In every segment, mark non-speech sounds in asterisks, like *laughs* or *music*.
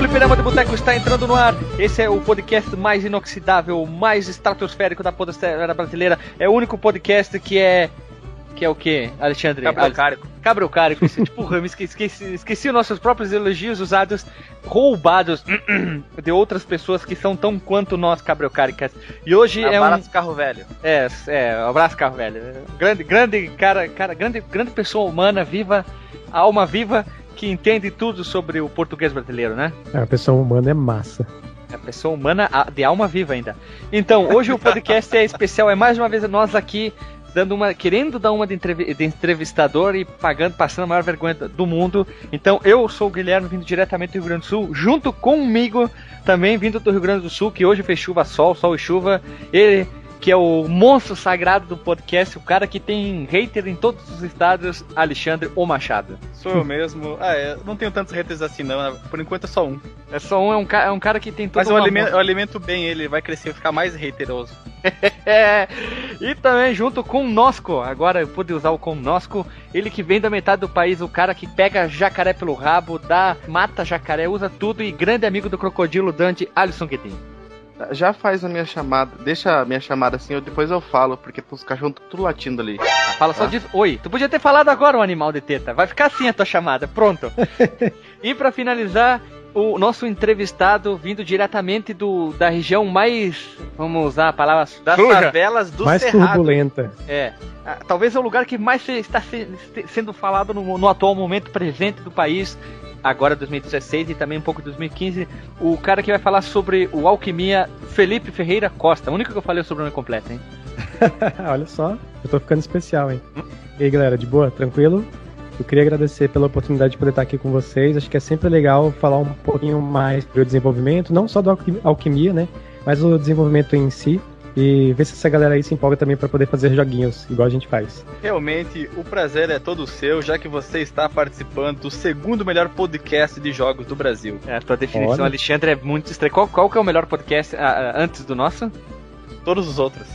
Fliperama de Boteco está entrando no ar. Esse é o podcast mais inoxidável, mais estratosférico da podosfera brasileira. É o único podcast que é que é o quê, Alexandre? Cabrocárico. Cabrocárico, *laughs* tipo, me esqueci, esqueci, esqueci os nossos próprios elogios usados, roubados *clears throat* de outras pessoas que são tão quanto nós cabrocáricas. E hoje Abraço é um... Abraço carro velho. É, é, abraço carro velho. Grande, grande cara, cara, grande, grande pessoa humana, viva, alma viva, que entende tudo sobre o português brasileiro, né? É, a pessoa humana é massa. A pessoa humana de alma viva ainda. Então, hoje o podcast é especial, é mais uma vez nós aqui dando uma, querendo dar uma de, entrev de, entrevistador e pagando, passando a maior vergonha do mundo. Então eu sou o Guilherme, vindo diretamente do Rio Grande do Sul, junto comigo também vindo do Rio Grande do Sul, que hoje fez chuva, sol, sol e chuva. Ele que é o monstro sagrado do podcast, o cara que tem hater em todos os estados, Alexandre O Machado. Sou eu mesmo. Ah, é, não tenho tantos haters assim não, por enquanto é só um. É só um, é um, é um cara que tem todo Mas eu alimento, eu alimento, bem ele, vai crescer e ficar mais hateroso. *laughs* e também junto com o Nosco, agora eu pude usar o Conosco, ele que vem da metade do país, o cara que pega jacaré pelo rabo, dá, mata jacaré, usa tudo e grande amigo do crocodilo Dante, Alisson Guedin. Já faz a minha chamada. Deixa a minha chamada assim, eu, depois eu falo, porque os cachorros estão tudo latindo ali. Ah, fala só ah. disso. Oi, tu podia ter falado agora, o um animal de teta. Vai ficar assim a tua chamada. Pronto. *laughs* e para finalizar, o nosso entrevistado vindo diretamente do, da região mais, vamos usar a palavra, das Suja. favelas do mais Cerrado. turbulenta. É, talvez é o lugar que mais está sendo falado no, no atual momento presente do país, agora 2016 e também um pouco 2015, o cara que vai falar sobre o Alquimia, Felipe Ferreira Costa. O único que eu falei é o sobrenome completo, hein? *laughs* Olha só, eu tô ficando especial, hein? E aí, galera, de boa? Tranquilo? Eu queria agradecer pela oportunidade de poder estar aqui com vocês. Acho que é sempre legal falar um pouquinho mais sobre o desenvolvimento, não só do alquimia, né? Mas o desenvolvimento em si e ver se essa galera aí se empolga também para poder fazer joguinhos, igual a gente faz. Realmente, o prazer é todo seu, já que você está participando do segundo melhor podcast de jogos do Brasil. É, a tua definição, Olha. Alexandre, é muito estranha. Qual, qual que é o melhor podcast uh, antes do nosso? Todos os outros.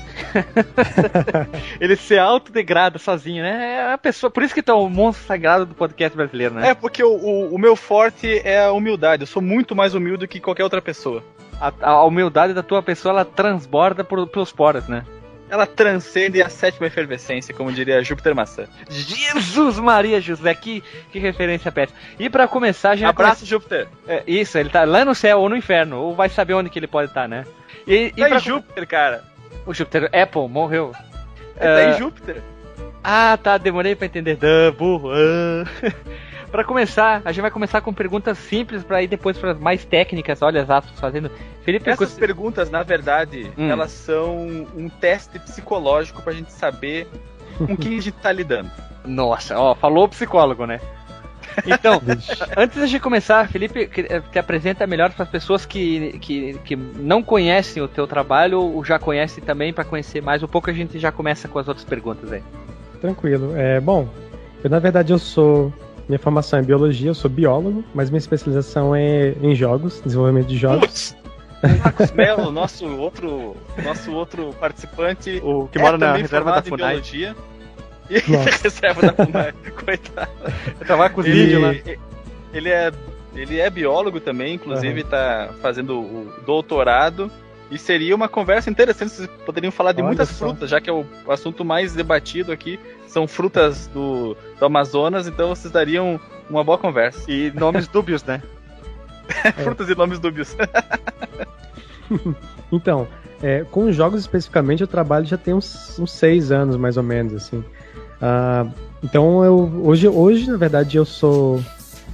*laughs* ele se autodegrada sozinho, né? É a pessoa, por isso que é o monstro sagrado do podcast brasileiro, né? É, porque o, o, o meu forte é a humildade. Eu sou muito mais humilde que qualquer outra pessoa a, a humildade da tua pessoa ela transborda por, pelos poros, né? Ela transcende a sétima efervescência, como diria Júpiter Maçã. Jesus Maria José, que, que referência péssima. E para começar, a gente. Abraço. Júpiter. É, isso, ele tá lá no céu ou no inferno, ou vai saber onde que ele pode estar, tá, né? E, tá e pra... em Júpiter, cara. O Júpiter, Apple, morreu. Ele tá em ah, Júpiter. Ah, tá, demorei pra entender. Duh, burro. *laughs* Uh... Para começar, a gente vai começar com perguntas simples para ir depois para mais técnicas. Olha, as Atos fazendo. Felipe, essas coisa... perguntas, na verdade, hum. elas são um teste psicológico para a gente saber com quem a gente tá lidando. Nossa, ó, falou psicólogo, né? Então, *laughs* antes de começar, Felipe, eh, te apresenta melhor para as pessoas que, que, que não conhecem o teu trabalho ou já conhecem também, para conhecer mais um pouco, a gente já começa com as outras perguntas aí. Tranquilo. É, bom, eu na verdade eu sou minha formação é biologia, eu sou biólogo, mas minha especialização é em jogos, desenvolvimento de jogos. Marcos Melo, nosso outro, nosso outro participante, o que é mora na reserva da FUNAI. biologia. E *laughs* reserva da FUNAI, coitado. Tava com os vídeos lá. Ele é, ele é biólogo também, inclusive está uhum. fazendo o doutorado. E seria uma conversa interessante, vocês poderiam falar de Olha muitas só. frutas, já que é o assunto mais debatido aqui são frutas do, do Amazonas, então vocês dariam uma boa conversa. E nomes dúbios, né? *laughs* frutas e nomes dúbios. *laughs* então, é, com jogos especificamente, eu trabalho já tem uns, uns seis anos, mais ou menos, assim. Uh, então, eu, hoje, hoje, na verdade, eu sou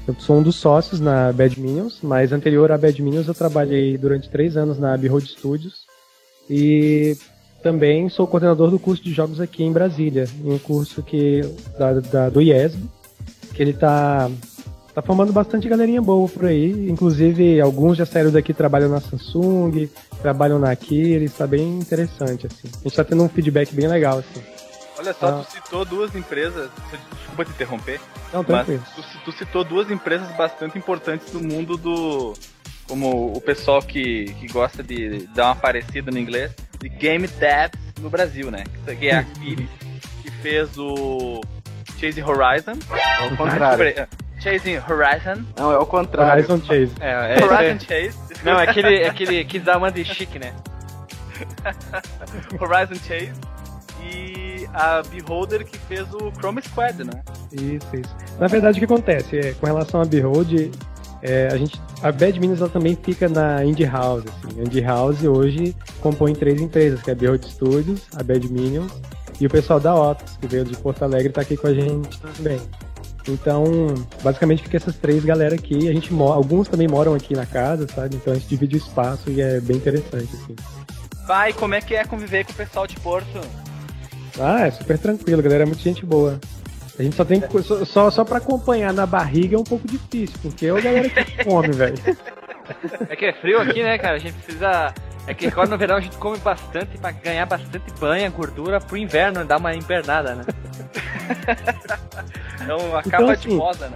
eu sou um dos sócios na Bad Minions, mas anterior à Bad Minions eu trabalhei durante três anos na Abbey Road Studios. E também sou coordenador do curso de jogos aqui em Brasília, um curso que da, da do IESB, que ele está tá formando bastante galerinha boa por aí. Inclusive, alguns já saíram daqui trabalham na Samsung, trabalham na Aquiles, está bem interessante, assim. A gente está tendo um feedback bem legal, assim. Olha só, ah. tu citou duas empresas, desculpa te interromper, Não, tranquilo. mas tu, tu citou duas empresas bastante importantes do mundo do, como o pessoal que, que gosta de dar uma parecida no inglês, de Game Devs no Brasil, né? Que é a *laughs* Aquiles, que fez o Chase Horizon. Ao contrário. Chasing Horizon. Não, é o contrário. Horizon Chase. É, é, Horizon é, Chase. não, é aquele, é aquele uma de chique, né? *laughs* Horizon Chase. E a Beholder que fez o Chrome Squad, né? Isso, isso. Na verdade, o que acontece? É, com relação a Behold, é, a, gente, a Bad Minions ela também fica na Indie House. Assim. A Indie House hoje compõe três empresas, que é a Behold Studios, a Bad Minions e o pessoal da Otis, que veio de Porto Alegre e tá aqui com a gente também. Então, basicamente fica essas três galera aqui. A gente alguns também moram aqui na casa, sabe? Então a gente divide o espaço e é bem interessante, assim. Vai, como é que é conviver com o pessoal de Porto? Ah, é super tranquilo, galera é muito gente boa. A gente só tem que, só, só, só pra acompanhar na barriga é um pouco difícil, porque é a galera que *laughs* come, velho. É que é frio aqui, né, cara? A gente precisa. É que agora no verão a gente come bastante pra ganhar bastante banha, gordura pro inverno, dar uma invernada, né? É *laughs* uma Então, assim, de moda, né?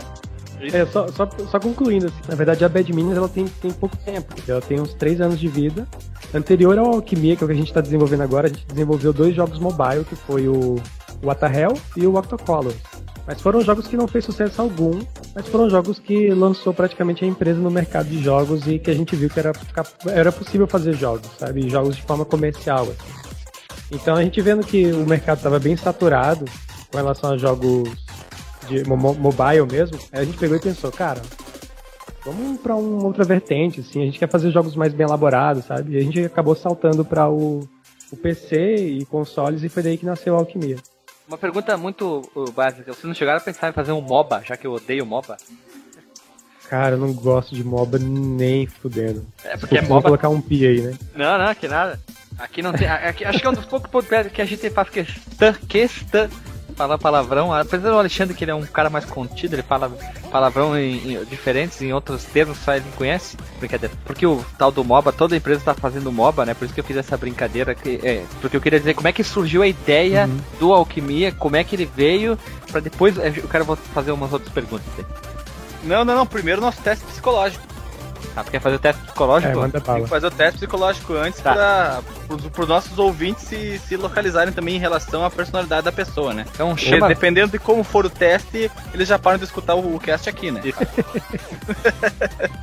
É, só, só, só concluindo, assim, na verdade a Bad Minions ela tem, tem pouco tempo, ela tem uns 3 anos de vida. Anterior ao Alquimia, que é o que a gente está desenvolvendo agora, a gente desenvolveu dois jogos mobile, que foi o, o Atahel e o Octocolors. Mas foram jogos que não fez sucesso algum, mas foram jogos que lançou praticamente a empresa no mercado de jogos e que a gente viu que era, era possível fazer jogos, sabe? Jogos de forma comercial. Assim. Então a gente vendo que o mercado estava bem saturado com relação a jogos de mo mobile mesmo, a gente pegou e pensou, cara, vamos para uma outra vertente, assim, a gente quer fazer jogos mais bem elaborados, sabe? E a gente acabou saltando para o, o PC e consoles e foi daí que nasceu a Alquimia. Uma pergunta muito uh, básica. Vocês não chegaram a pensar em fazer um MOBA, já que eu odeio MOBA? Cara, eu não gosto de MOBA nem fudendo. É porque é MOBA. colocar um pi aí, né? Não, não, que nada. Aqui não tem. Aqui, acho que é um dos poucos podcasts que a gente faz questão, questão falar palavrão. Apesar do Alexandre que ele é um cara mais contido, ele fala palavrão em, em- diferentes, em outros termos, só ele conhece. Brincadeira. Porque o tal do MOBA, toda empresa tá fazendo MOBA, né? Por isso que eu fiz essa brincadeira. Que, é, porque eu queria dizer como é que surgiu a ideia Uhum. do Alquimia, como é que ele veio, pra depois. Eu quero fazer umas outras perguntas. aí. Não, não, não. Primeiro nosso teste psicológico. Ah, porque quer fazer o teste psicológico? É, manda Tem que fazer o teste psicológico antes Tá. para os nossos ouvintes se, se localizarem também em relação à personalidade da pessoa, né? Então chama. dependendo de como for o teste, eles já param de escutar o, o cast aqui, né?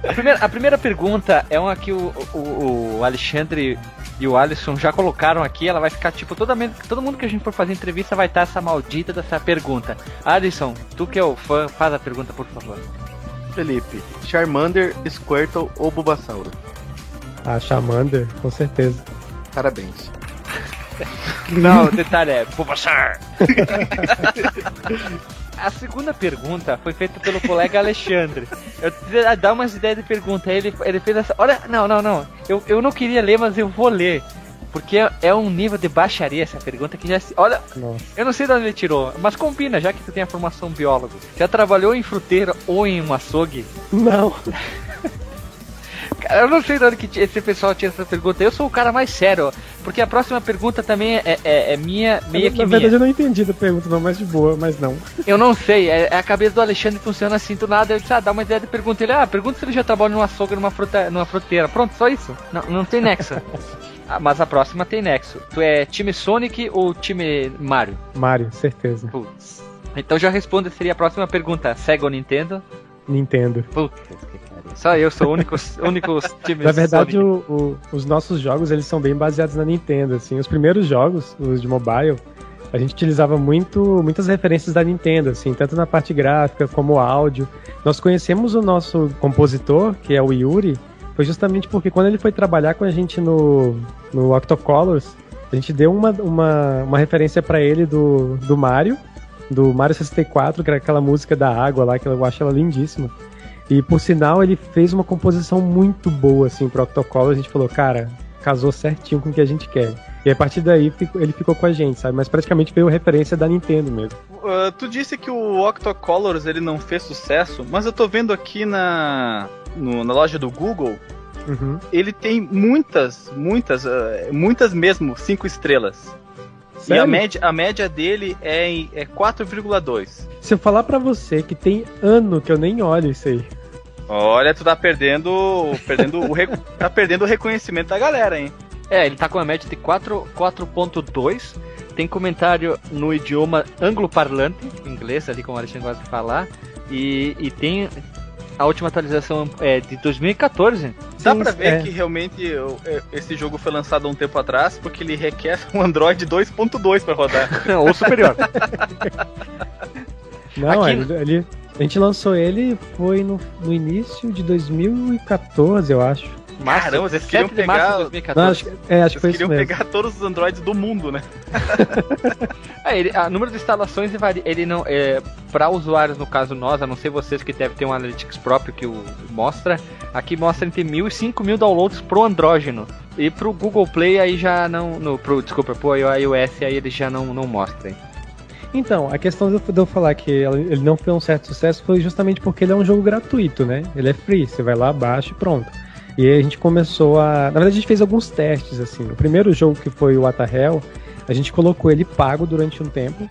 A primeira, a primeira pergunta é uma que o, o, o Alexandre e o Alisson já colocaram aqui. Ela vai ficar tipo, toda, todo mundo que a gente for fazer entrevista vai estar essa maldita dessa pergunta. Alisson, tu que é o fã, faz a pergunta, por favor. Felipe, Charmander, Squirtle ou Bulbasauro? A Charmander, com certeza. Parabéns. Não, o detalhe é Bulbasaur. A segunda pergunta foi feita pelo colega Alexandre. Eu dar umas ideias de pergunta. Ele, ele fez essa. Olha, não, não, não. Eu, eu não queria ler, mas eu vou ler. Porque é- é um nível de baixaria essa pergunta que já se. Olha, Nossa. eu não sei de onde ele tirou, mas combina, já que tu tem a formação biólogo. Já trabalhou em fruteira ou em um açougue? Não. *laughs* Cara, eu não sei de onde que esse pessoal tinha essa pergunta. Eu sou o cara mais sério, porque a próxima pergunta também é, é- é minha, meio Na que verdade, minha. eu não entendi a pergunta, não, mas de boa, mas não. Eu não sei, é, é a cabeça do Alexandre funciona assim do nada. Eu disse, ah, dá uma ideia de pergunta. Ele, ah, pergunta se ele já trabalha numa açougue, numa, fruta, numa fruteira. Pronto, só isso. Não, não tem nexo. *laughs* Ah, mas a próxima tem nexo. Tu é time Sonic ou time Mario? Mario, certeza. Putz. Então já responda, seria a próxima pergunta. Sega ou Nintendo? Nintendo. Putz, que pariu. Só eu sou o único, *laughs* único time Na verdade, o- o- os nossos jogos eles são bem baseados na Nintendo. Assim, os primeiros jogos, os de mobile, a gente utilizava muito, muitas referências da Nintendo, assim, tanto na parte gráfica como áudio. Nós conhecemos o nosso compositor, que é o Yuri, foi justamente porque quando ele foi trabalhar com a gente no, no Octocolors, a gente deu uma, uma, uma referência pra ele do, do Mario, do Mario 64, que era aquela música da água lá, que eu acho ela lindíssima. E por sinal, ele fez uma composição muito boa, assim, pro Octocolor. A gente falou, cara, casou certinho com o que a gente quer. E a partir daí ele ficou com a gente, sabe? Mas praticamente veio referência da Nintendo mesmo. Uh, tu disse que o Octocolors ele não fez sucesso, mas eu tô vendo aqui na, no- na loja do Google, Uhum. ele tem muitas, muitas, uh, muitas mesmo, cinco estrelas. E a Sério? média, a média dele é, é 4,2. Se eu falar pra você que tem ano que eu nem olho isso aí. Olha, tu tá perdendo, perdendo o *laughs* tá perdendo o reconhecimento da galera, hein? É, ele tá com a média de 4 4.2. Tem comentário no idioma anglo-parlante, inglês, ali como o Alexandre gosta de falar. E, e tem a última atualização é de 2014. Dá pra ver é. que realmente é, esse jogo foi lançado há um tempo atrás, porque ele requer um Android 2.2 para rodar. *laughs* Ou superior. *laughs* Não, Aqui... ele, ele, a gente lançou ele foi no, no início de 2014, eu acho. Caramba, vocês queriam pegar. 2014. Não, acho, é, acho que foi queriam isso pegar todos os Androids do mundo, né? *laughs* é, ele, a número de instalações varia. Ele não. É, para usuários, no caso nós, a não ser vocês que devem ter um Analytics próprio que o mostra, aqui mostra entre mil e cinco mil downloads pro andrógeno. E pro Google Play aí já não. No, pro, desculpa, pro iOS aí ele já não, não mostra. Hein? Então, a questão de eu falar que ele não foi um certo sucesso foi justamente porque ele é um jogo gratuito, né? Ele é free, você vai lá, baixa e pronto. E a gente começou a. Na verdade, a gente fez alguns testes, assim. O primeiro jogo que foi o What Hell, a gente colocou ele pago durante um tempo.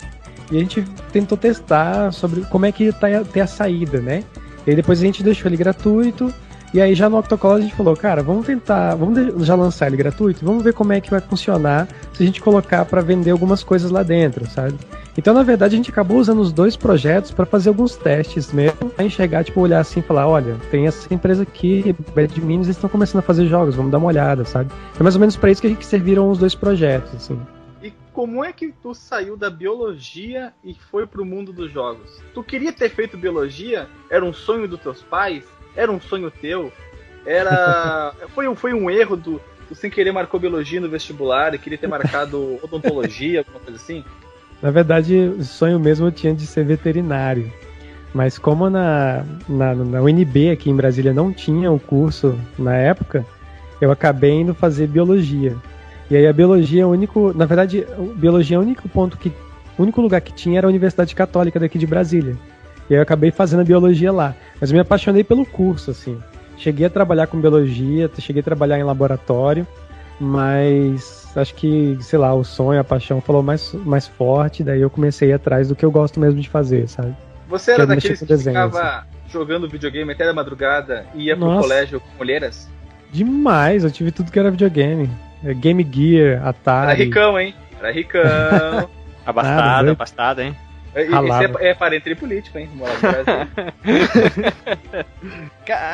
E a gente tentou testar sobre como é que ia ter a saída, né? E aí depois a gente deixou ele gratuito. E aí já no Octocolor a gente falou, cara, vamos tentar, vamos já lançar ele gratuito, vamos ver como é que vai funcionar se a gente colocar para vender algumas coisas lá dentro, sabe? Então, na verdade, a gente acabou usando os dois projetos para fazer alguns testes mesmo, para enxergar, tipo, olhar assim e falar, olha, tem essa empresa aqui, Bad Minis, eles estão começando a fazer jogos, vamos dar uma olhada, sabe? É mais ou menos para isso que a gente serviram os dois projetos, assim. E como é que tu saiu da biologia e foi pro mundo dos jogos? Tu queria ter feito biologia? Era um sonho dos teus pais? Era um sonho teu? Era *laughs* foi um foi um erro do tu sem querer marcou biologia no vestibular e queria ter marcado *laughs* odontologia, alguma coisa assim? Na verdade, o sonho mesmo eu tinha de ser veterinário. Mas como na, na, na UNB aqui em Brasília não tinha o curso na época, eu acabei indo fazer biologia. E aí a biologia é o único. Na verdade, biologia é o único ponto que. O único lugar que tinha era a Universidade Católica daqui de Brasília. E aí eu acabei fazendo a biologia lá. Mas me apaixonei pelo curso, assim. Cheguei a trabalhar com biologia, cheguei a trabalhar em laboratório, mas acho que, sei lá, o sonho, a paixão falou mais, mais forte, daí eu comecei atrás do que eu gosto mesmo de fazer, sabe? Você era daqueles que desenho, ficava assim. jogando videogame até da madrugada e ia Nossa. pro colégio com mulheres? Demais, eu tive tudo que era videogame. É, Game Gear, Atari. Era ricão, hein? Era ricão. *laughs* *laughs* abastado, abastado, hein? Isso é, é parente político, hein? *laughs*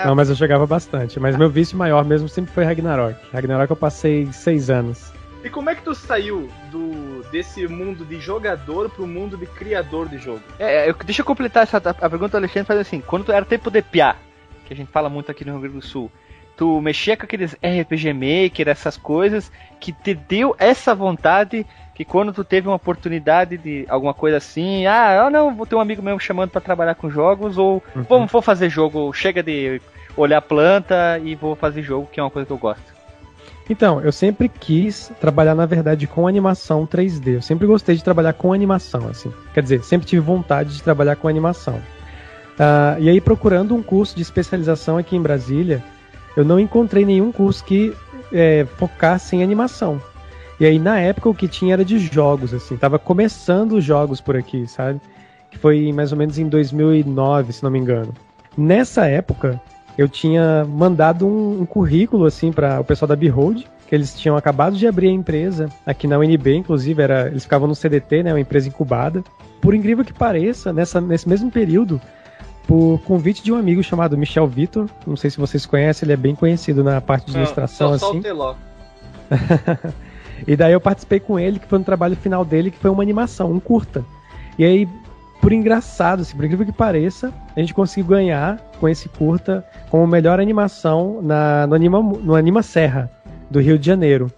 Não, mas eu jogava bastante. Mas meu vício maior mesmo sempre foi Ragnarok. Ragnarok eu passei seis anos. E como é que tu saiu do desse mundo de jogador pro mundo de criador de jogo? É, eu, deixa eu completar essa a pergunta do Alexandre faz assim, quando tu era tempo de piar, que a gente fala muito aqui no Rio Grande do Sul, tu mexia com aqueles RPG Maker, essas coisas, que te deu essa vontade que quando tu teve uma oportunidade de alguma coisa assim, ah, eu não, vou ter um amigo meu chamando para trabalhar com jogos, ou uhum. vamos, vou fazer jogo, chega de olhar planta e vou fazer jogo, que é uma coisa que eu gosto. Então, eu sempre quis trabalhar, na verdade, com animação 3D. Eu sempre gostei de trabalhar com animação, assim. Quer dizer, sempre tive vontade de trabalhar com animação. Uh, e aí, procurando um curso de especialização aqui em Brasília, eu não encontrei nenhum curso que é, focasse em animação. E aí, na época, o que tinha era de jogos, assim. Tava começando os jogos por aqui, sabe? Que foi mais ou menos em 2009, se não me engano. Nessa época, eu tinha mandado um, um currículo, assim, para o pessoal da Behold, que eles tinham acabado de abrir a empresa, aqui na UNB, inclusive, era, eles ficavam no CDT, né, uma empresa incubada. Por incrível que pareça, nessa, nesse mesmo período, por convite de um amigo chamado Michel Vitor, não sei se vocês conhecem, ele é bem conhecido na parte de ilustração, não, só assim. Só *laughs* E daí eu participei com ele, que foi no trabalho final dele, que foi uma animação, um curta. E aí, por engraçado, assim, por incrível que pareça, a gente conseguiu ganhar com esse curta como melhor animação na, no, Anima, no Anima Serra, do Rio de Janeiro.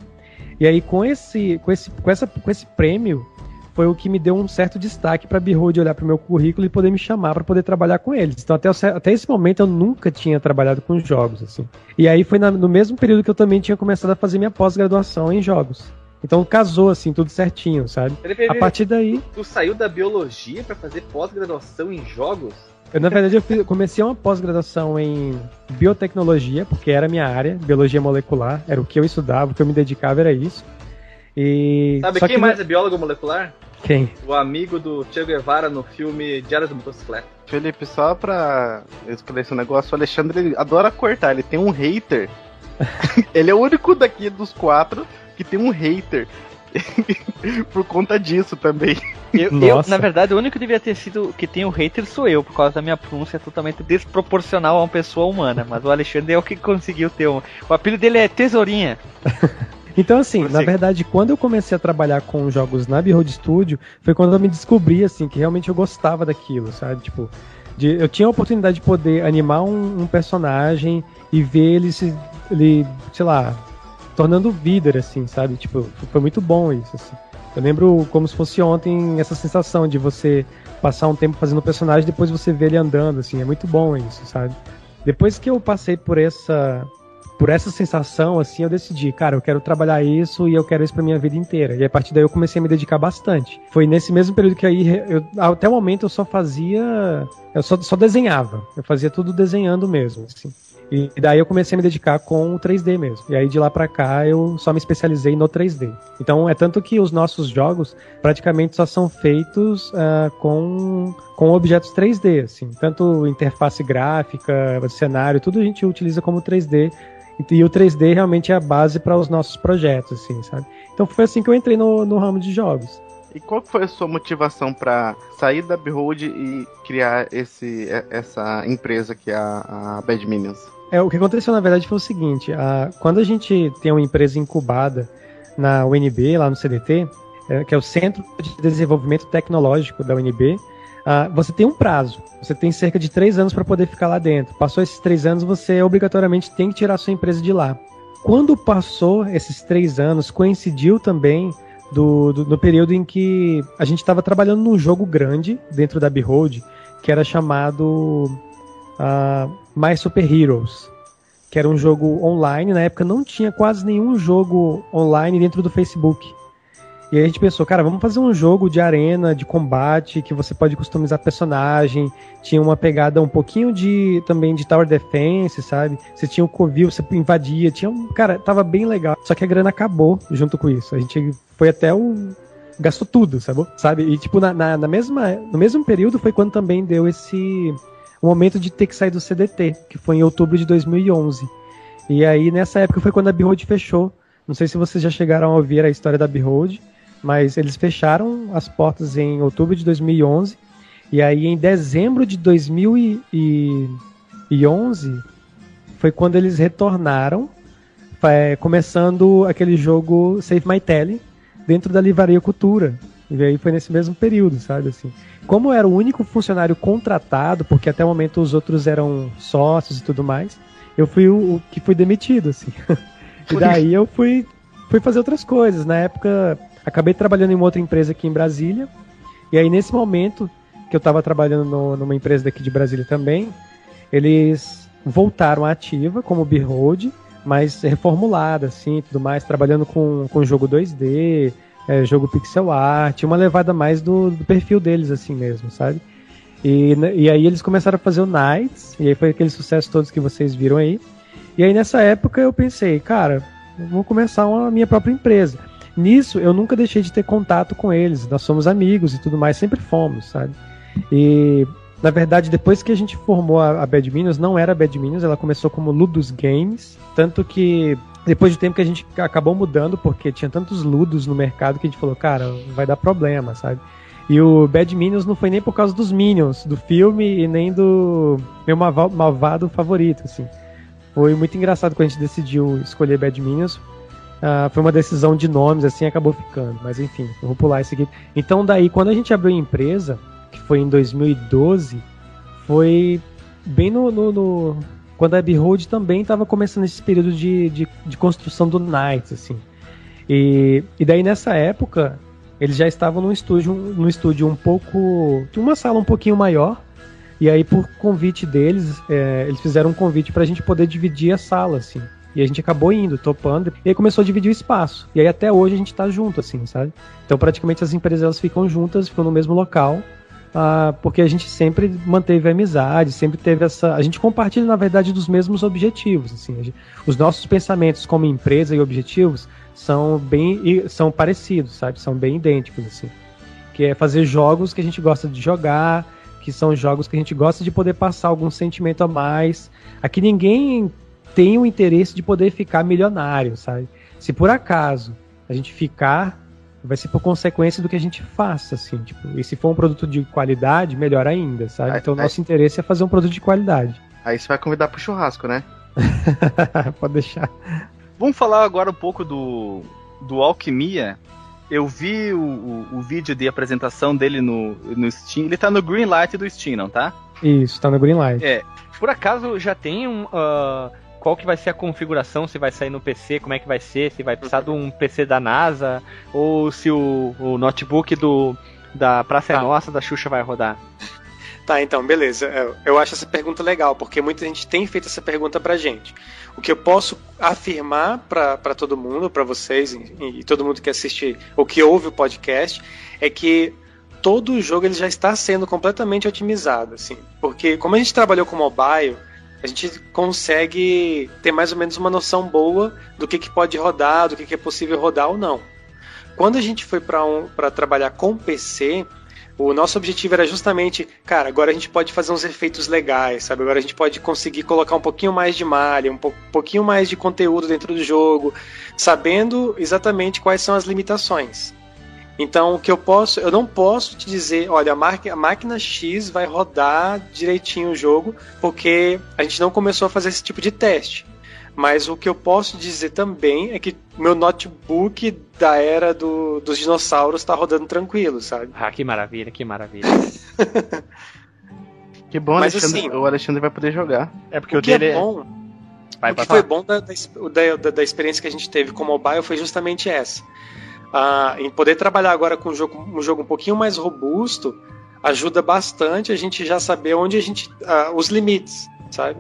E aí, com esse, com esse, com essa, com esse prêmio, foi o que me deu um certo destaque para a Behold olhar para o meu currículo e poder me chamar para poder trabalhar com eles. Então, até, até esse momento, eu nunca tinha trabalhado com jogos. assim. E aí foi na, no mesmo período que eu também tinha começado a fazer minha pós-graduação em jogos. Então casou assim, tudo certinho, sabe? A partir daí. Tu saiu da biologia para fazer pós-graduação em jogos? Eu, na verdade, eu fiz, comecei uma pós-graduação em biotecnologia, porque era a minha área, biologia molecular, era o que eu estudava, o que eu me dedicava era isso. E... Sabe Só quem que... mais é biólogo molecular? Quem? O amigo do Che Guevara no filme Diário da Motocicleta. Felipe, só pra escolher esse negócio, o Alexandre ele adora cortar, ele tem um hater. *laughs* ele é o único daqui dos quatro que tem um hater. *laughs* por conta disso também. Eu, eu, na verdade, o único que devia ter sido que tem o hater sou eu, por causa da minha pronúncia totalmente desproporcional a uma pessoa humana. Mas o Alexandre é o que conseguiu ter um. O apelido dele é Tesourinha. *laughs* Então, assim, na verdade, quando eu comecei a trabalhar com jogos na Behold Studio, foi quando eu me descobri, assim, que realmente eu gostava daquilo, sabe? Tipo, de, eu tinha a oportunidade de poder animar um, um personagem e ver ele se, ele, sei lá, tornando líder, assim, sabe? Tipo, foi muito bom isso, assim. Eu lembro como se fosse ontem essa sensação de você passar um tempo fazendo o personagem depois você ver ele andando, assim, é muito bom isso, sabe? Depois que eu passei por essa por essa sensação, assim, eu decidi, cara, eu quero trabalhar isso e eu quero isso pra minha vida inteira. E a partir daí eu comecei a me dedicar bastante. Foi nesse mesmo período que aí, eu, até o momento eu só fazia, eu só, só desenhava. Eu fazia tudo desenhando mesmo, assim. E daí eu comecei a me dedicar com o 3D mesmo. E aí de lá para cá eu só me especializei no 3D. Então é tanto que os nossos jogos praticamente só são feitos uh, com, com objetos 3D, assim. Tanto interface gráfica, cenário, tudo a gente utiliza como 3D. E o 3D realmente é a base para os nossos projetos, assim, sabe? Então foi assim que eu entrei no, no ramo de jogos. E qual foi a sua motivação para sair da Behold e criar esse, essa empresa que é a, a Bad Minions? É, o que aconteceu na verdade foi o seguinte: a, quando a gente tem uma empresa incubada na UNB, lá no CDT, é, que é o Centro de Desenvolvimento Tecnológico da UNB, a, você tem um prazo. Você tem cerca de três anos para poder ficar lá dentro. Passou esses três anos, você obrigatoriamente tem que tirar sua empresa de lá. Quando passou esses três anos, coincidiu também do, do, do período em que a gente estava trabalhando num jogo grande dentro da Behold, que era chamado uh, My Super Heroes, que era um jogo online. Na época não tinha quase nenhum jogo online dentro do Facebook. E aí a gente pensou, cara, vamos fazer um jogo de arena, de combate, que você pode customizar personagem. Tinha uma pegada um pouquinho de também de Tower Defense, sabe? Você tinha o Covil, você invadia, tinha um. Cara, tava bem legal. Só que a grana acabou junto com isso. A gente foi até o. gastou tudo, sabe? sabe? E tipo, na, na, na mesma, no mesmo período foi quando também deu esse o momento de ter que sair do CDT, que foi em outubro de 2011. E aí, nessa época, foi quando a Behold fechou. Não sei se vocês já chegaram a ouvir a história da Behold, mas eles fecharam as portas em outubro de 2011. E aí, em dezembro de 2011, foi quando eles retornaram, é, começando aquele jogo Save My Telly dentro da Livraria Cultura. E aí foi nesse mesmo período, sabe assim como eu era o único funcionário contratado, porque até o momento os outros eram sócios e tudo mais, eu fui o, o que fui demitido, assim. *laughs* e daí eu fui, fui fazer outras coisas. Na época, acabei trabalhando em uma outra empresa aqui em Brasília. E aí, nesse momento que eu estava trabalhando no, numa empresa daqui de Brasília também, eles voltaram à ativa como Behold, mas reformulada, assim, tudo mais, trabalhando com, com jogo 2D, é, jogo pixel art, uma levada mais do, do, perfil deles, assim mesmo, sabe? E, e aí eles começaram a fazer o Knights, e aí foi aquele sucesso todos que vocês viram aí. E aí nessa época eu pensei, cara, vou começar a minha própria empresa. Nisso eu nunca deixei de ter contato com eles, nós somos amigos e tudo mais, sempre fomos, sabe? E na verdade, depois que a gente formou a, a Bad Minions, não era Bad Minions, ela começou como Ludus Games, tanto que depois de tempo que a gente acabou mudando, porque tinha tantos ludos no mercado que a gente falou, cara, vai dar problema, sabe? E o Bad Minions não foi nem por causa dos Minions do filme e nem do meu malvado favorito, assim. Foi muito engraçado quando a gente decidiu escolher Bad Minions. Uh, foi uma decisão de nomes, assim, acabou ficando. Mas enfim, eu vou pular isso aqui. Então daí, quando a gente abriu a empresa, que foi em 2012, foi bem no, no, no quando a Behold também estava começando esse período de, de, de, construção do Knights, assim. E, e daí nessa época, eles já estavam num estúdio, num estúdio um pouco. uma sala um pouquinho maior. E aí, por convite deles, é, eles fizeram um convite para a gente poder dividir a sala, assim. E a gente acabou indo, topando, e aí começou a dividir o espaço. E aí até hoje a gente tá junto, assim, sabe? Então praticamente as empresas elas ficam juntas, ficam no mesmo local ah, porque a gente sempre manteve amizade, sempre teve essa. A gente compartilha, na verdade, dos mesmos objetivos. Assim, gente, os nossos pensamentos como empresa e objetivos são bem são parecidos, sabe? São bem idênticos, assim. Que é fazer jogos que a gente gosta de jogar, que são jogos que a gente gosta de poder passar algum sentimento a mais. Aqui ninguém tem o interesse de poder ficar milionário, sabe? Se por acaso a gente ficar vai ser por consequência do que a gente faça, assim, tipo, e se for um produto de qualidade, melhor ainda, sabe? Então, o nosso interesse é fazer um produto de qualidade. Aí você vai convidar pro churrasco, né? *laughs* Pode deixar. Vamos falar agora um pouco do, do Alquimia. Eu vi o, o, o vídeo de apresentação dele no, no Steam. Ele tá no Greenlight do Steam, não tá? Isso, tá no Greenlight. É. Por acaso já tem um. Uh, qual que vai ser a configuração, se vai sair no PC, como é que vai ser, se vai precisar de um PC da NASA, ou se o, o notebook do, da Praça é tá. é Nossa, da Xuxa vai rodar. Tá, então, beleza. Eu, eu acho essa pergunta legal, porque muita gente tem feito essa pergunta pra gente. O que eu posso afirmar para todo mundo, para vocês e, e, todo mundo que assiste ou que ouve o podcast, é que todo o jogo ele já está sendo completamente otimizado, assim. Porque como a gente trabalhou com mobile, a gente consegue ter mais ou menos uma noção boa do que, que pode rodar, do que, que é possível rodar ou não. Quando a gente foi para um, trabalhar com PC, o nosso objetivo era justamente, cara, agora a gente pode fazer uns efeitos legais, sabe? Agora a gente pode conseguir colocar um pouquinho mais de malha, um pouquinho mais de conteúdo dentro do jogo, sabendo exatamente quais são as limitações. Então, o que eu posso, eu não posso te dizer, olha, a, máquina, a máquina X vai rodar direitinho o jogo, porque a gente não começou a fazer esse tipo de teste. Mas o que eu posso dizer também é que meu notebook da era do, dos dinossauros está rodando tranquilo, sabe? Ah, que maravilha, que maravilha. *laughs* que bom, Mas, Alexandre, assim, o Alexandre vai poder jogar. É porque o, o dele é bom. Vai, o que foi bom da, da, da, da experiência que a gente teve com o mobile foi justamente essa em poder trabalhar agora com um jogo, um jogo um pouquinho mais robusto ajuda bastante a gente já saber onde a gente. Os limites, sabe?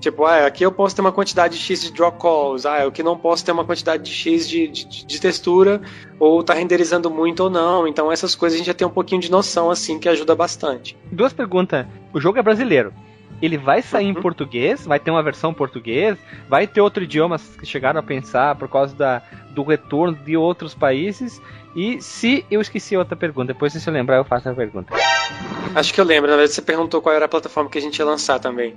Tipo, ah, aqui eu posso ter uma quantidade de X de draw calls, ah, que não posso ter uma quantidade de X de, de, de, textura, ou tá renderizando muito ou não. Então essas coisas a gente já tem um pouquinho de noção, assim, que ajuda bastante. Duas perguntas. O jogo é brasileiro. Ele vai sair uhum. em português? Vai ter uma versão em português? Vai ter outro idioma que chegaram a pensar por causa da, do retorno de outros países? E se eu esqueci outra pergunta, depois se eu lembrar eu faço a pergunta. Acho que eu lembro, na verdade você perguntou qual era a plataforma que a gente ia lançar também.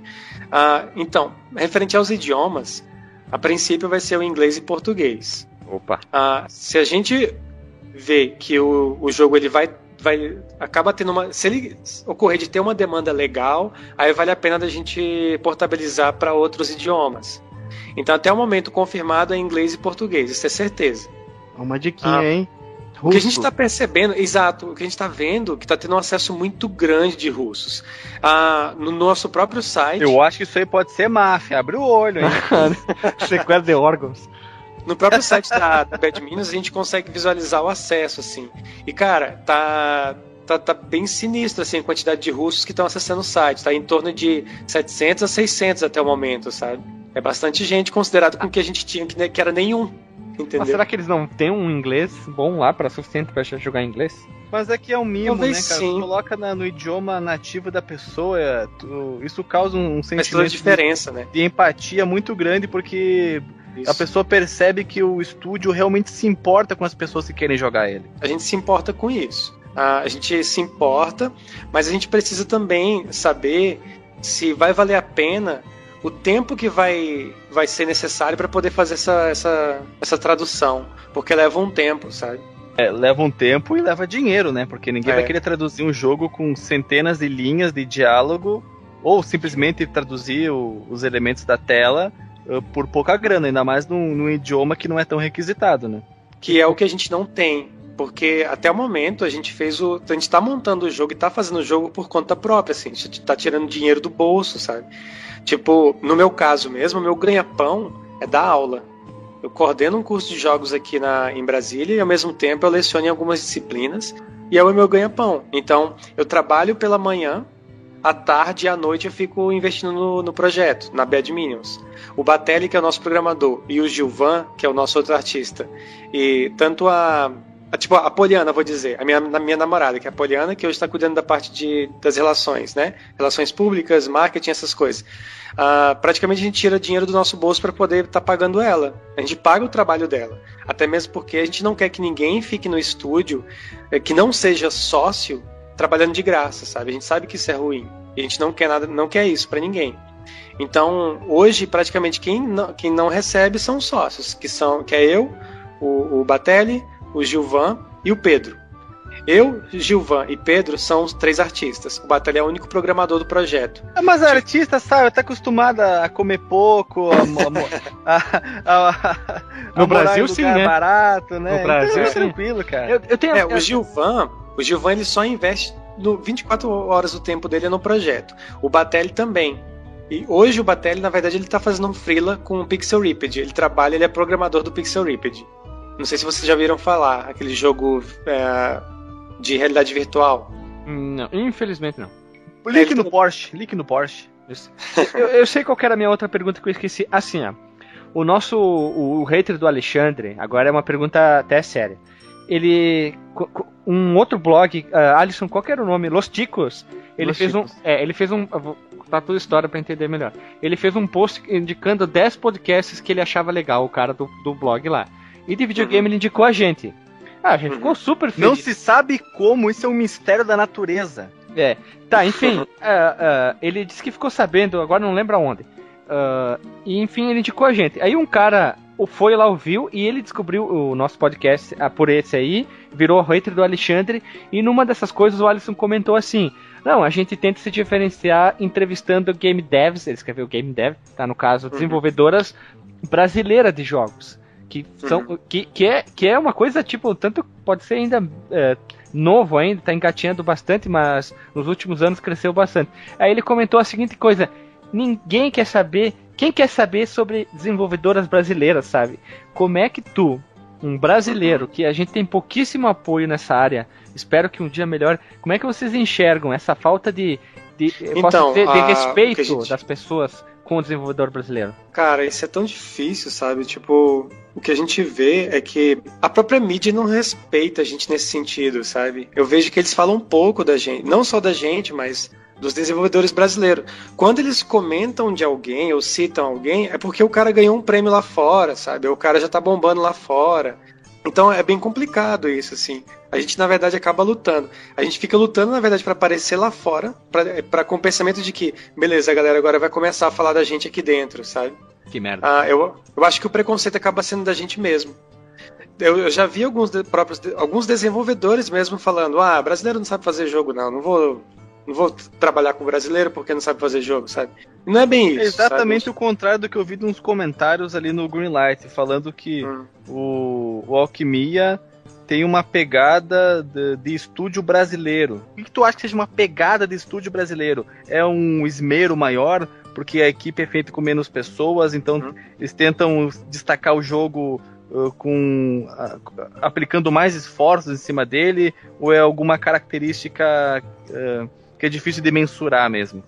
Ah, então, referente aos idiomas, a princípio vai ser o inglês e português. Opa. Ah, se a gente vê que o, o jogo ele vai vai acaba tendo uma se ele ocorrer de ter uma demanda legal, aí vale a pena da gente portabilizar para outros idiomas. Então até o momento confirmado é inglês e português, isso é certeza. Uma diquinha, ah, hein? Russo. O que a gente está percebendo, exato, o que a gente está vendo, que está tendo um acesso muito grande de russos. Ah, no nosso próprio site. Eu acho que isso aí pode ser máfia, abre o olho, hein? *laughs* Sequestro de órgãos. No próprio site da, da Bad Minas a gente consegue visualizar o acesso, assim. E, cara, tá, tá, tá bem sinistro, assim, a quantidade de russos que estão acessando o site. Tá em torno de 700 a 600 até o momento, sabe? É bastante gente considerado com o que a gente tinha, que, que era nenhum. Entendeu? Mas será que eles não têm um inglês bom lá para suficiente para jogar inglês? Mas é que é um mimo, Talvez né, cara? Sim. coloca na, no idioma nativo da pessoa, tu, isso causa um sentimento de diferença, né? De empatia muito grande, porque isso. A pessoa percebe que o estúdio realmente se importa com as pessoas que querem jogar ele. A gente se importa com isso. A gente se importa, mas a gente precisa também saber se vai valer a pena o tempo que vai, vai ser necessário para poder fazer essa, essa, essa tradução. Porque leva um tempo, sabe? É, leva um tempo e leva dinheiro, né? Porque ninguém é. vai querer traduzir um jogo com centenas de linhas de diálogo ou simplesmente traduzir o, os elementos da tela por pouca grana, ainda mais num, num, idioma que não é tão requisitado, né? Que é o que a gente não tem. Porque até o momento a gente fez o. A gente tá montando o jogo e tá fazendo o jogo por conta própria, assim. A gente tá tirando dinheiro do bolso, sabe? Tipo, no meu caso mesmo, meu ganha-pão é dar aula. Eu coordeno um curso de jogos aqui na, em Brasília e ao mesmo tempo eu leciono em algumas disciplinas e é o meu ganha-pão. Então, eu trabalho pela manhã, à tarde e à noite eu fico investindo no, no projeto, na Bad Minions. O Batelli, que é o nosso programador, e o Gilvan, que é o nosso outro artista. E tanto a. a tipo, a Poliana, vou dizer, a minha, a minha namorada, que é a Poliana, que hoje está cuidando da parte de, das relações, né? Relações públicas, marketing, essas coisas. Uh, praticamente a gente tira dinheiro do nosso bolso para poder estar tá pagando ela. A gente paga o trabalho dela. Até mesmo porque a gente não quer que ninguém fique no estúdio eh, que não seja sócio trabalhando de graça, sabe? A gente sabe que isso é ruim. E a gente não quer nada, não quer isso para ninguém. Então, hoje, praticamente quem não, quem não recebe são os sócios, que são que é eu, o, o Batelli, o Gilvan e o Pedro. Eu, Gilvan e Pedro são os três artistas. O Batalha é o único programador do projeto. É, mas a artista, sabe, tá acostumada a comer pouco, a, a, a, no Brasil sim, né? barato, né? No Brasil então, sim. tranquilo, cara. Eu, eu tenho, é, o Gilvan, o Gilvan ele só investe no 24 horas do tempo dele no projeto. O Batelli também. E hoje o Batelli, na verdade, ele tá fazendo um freela com o Pixel Ripped. Ele trabalha, ele é programador do Pixel Ripped. Não sei se vocês já viram falar, aquele jogo é, de realidade virtual. Não, infelizmente não. Link no Porsche, link no Porsche. Eu, eu, sei qual era a minha outra pergunta que eu esqueci. Assim, ó. O nosso, o, o hater do Alexandre, agora é uma pergunta até séria. Ele, um outro blog, uh, Alisson, qual era o nome? Los Ticos. Ele Los fez Chicos. um, é, ele fez um, vou contar toda a história para entender melhor. Ele fez um post indicando 10 podcasts que ele achava legal, o cara do, do blog lá. E de videogame uhum. ele indicou a gente. Ah, a gente ficou super feliz. Não se sabe como, isso é um mistério da natureza. É. Tá, enfim, uh, *laughs* uh, ele disse que ficou sabendo, agora não lembra onde. Uh, e enfim, ele indicou a gente. Aí um cara foi lá, ouviu, e ele descobriu o nosso podcast por esse aí, virou hater do Alexandre, e numa dessas coisas o Alisson comentou assim: Não, a gente tenta se diferenciar entrevistando game devs, ele escreveu game dev, tá no caso, uhum. desenvolvedoras brasileiras de jogos que são uhum. que, que, é, que é uma coisa tipo tanto pode ser ainda é, novo ainda tá engatinhando bastante mas nos últimos anos cresceu bastante aí ele comentou a seguinte coisa ninguém quer saber quem quer saber sobre desenvolvedoras brasileiras sabe como é que tu um brasileiro que a gente tem pouquíssimo apoio nessa área espero que um dia melhore como é que vocês enxergam essa falta de de, então, dizer, de respeito gente... das pessoas com o desenvolvedor brasileiro? Cara, isso é tão difícil, sabe? Tipo, o que a gente vê é que a própria mídia não respeita a gente nesse sentido, sabe? Eu vejo que eles falam um pouco da gente, não só da gente, mas dos desenvolvedores brasileiros. Quando eles comentam de alguém ou citam alguém, é porque o cara ganhou um prêmio lá fora, sabe? Ou o cara já tá bombando lá fora. Então é bem complicado isso, assim. A gente, na verdade, acaba lutando. A gente fica lutando, na verdade, para aparecer lá fora, para com o pensamento de que, beleza, a galera agora vai começar a falar da gente aqui dentro, sabe? Que merda. Ah, eu, eu acho que o preconceito acaba sendo da gente mesmo. Eu, eu já vi alguns de, próprios alguns desenvolvedores mesmo falando: ah, brasileiro não sabe fazer jogo, não, não vou não vou trabalhar com brasileiro porque não sabe fazer jogo, sabe? Não é bem isso. É exatamente sabe? o contrário do que eu vi nos comentários ali no Greenlight, falando que hum. o, o Alquimia tem uma pegada de, de, estúdio brasileiro. O que tu acha que seja uma pegada de estúdio brasileiro? É um esmero maior? Porque a equipe é feita com menos pessoas, então uhum. eles tentam destacar o jogo uh, com uh, aplicando mais esforços em cima dele? Ou é alguma característica uh, que é difícil de mensurar mesmo?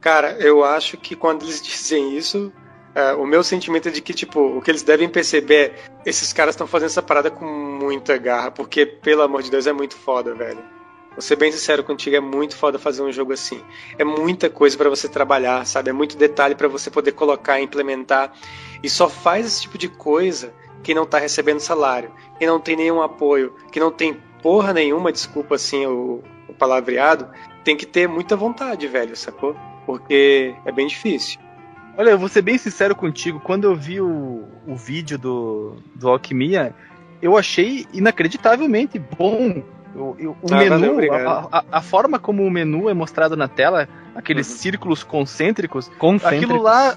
Cara, eu acho que quando eles *laughs* dizem isso, Uh, o meu sentimento é de que, tipo, o que eles devem perceber é esses caras estão fazendo essa parada com muita garra, porque, pelo amor de Deus, é muito foda, velho. Vou ser bem sincero contigo, é muito foda fazer um jogo assim. É muita coisa para você trabalhar, sabe? É muito detalhe para você poder colocar, implementar. E só faz esse tipo de coisa quem não tá recebendo salário, quem não tem nenhum apoio, que não tem porra nenhuma, desculpa assim o, o palavreado, tem que ter muita vontade, velho, sacou? Porque é bem difícil. Olha, eu vou ser bem sincero contigo, quando eu vi o, o vídeo do, do Alquimia, eu achei inacreditavelmente bom. O, o, o ah, menu, a, a, a, forma como o menu é mostrado na tela, aqueles uhum. círculos concêntricos, concêntricos, aquilo lá.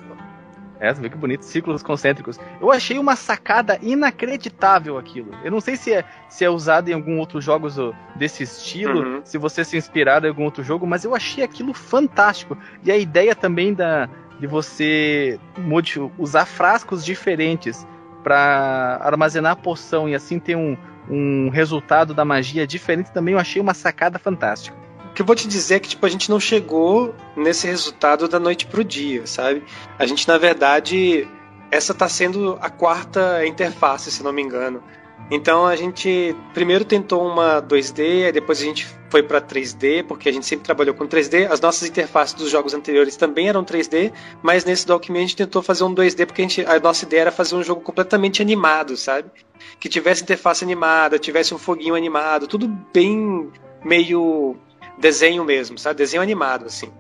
É, você vê que bonito, círculos concêntricos. Eu achei uma sacada inacreditável aquilo. Eu não sei se é, se é usado em algum outro jogo desse estilo, uhum. se você se inspirar em algum outro jogo, mas eu achei aquilo fantástico. E a ideia também da, de você usar frascos diferentes para armazenar a poção e assim ter um, um resultado da magia diferente também eu achei uma sacada fantástica. Que eu vou te dizer é que tipo, a gente não chegou nesse resultado da noite pro dia, sabe? A gente, na verdade, essa tá sendo a quarta interface, se não me engano. Então a gente primeiro tentou uma 2D, depois a gente foi para 3D, porque a gente sempre trabalhou com 3D. As nossas interfaces dos jogos anteriores também eram 3D, mas nesse Document a gente tentou fazer um 2D porque a, gente, a nossa ideia era fazer um jogo completamente animado, sabe? Que tivesse interface animada, tivesse um foguinho animado, tudo bem meio desenho mesmo, sabe? Desenho animado, assim.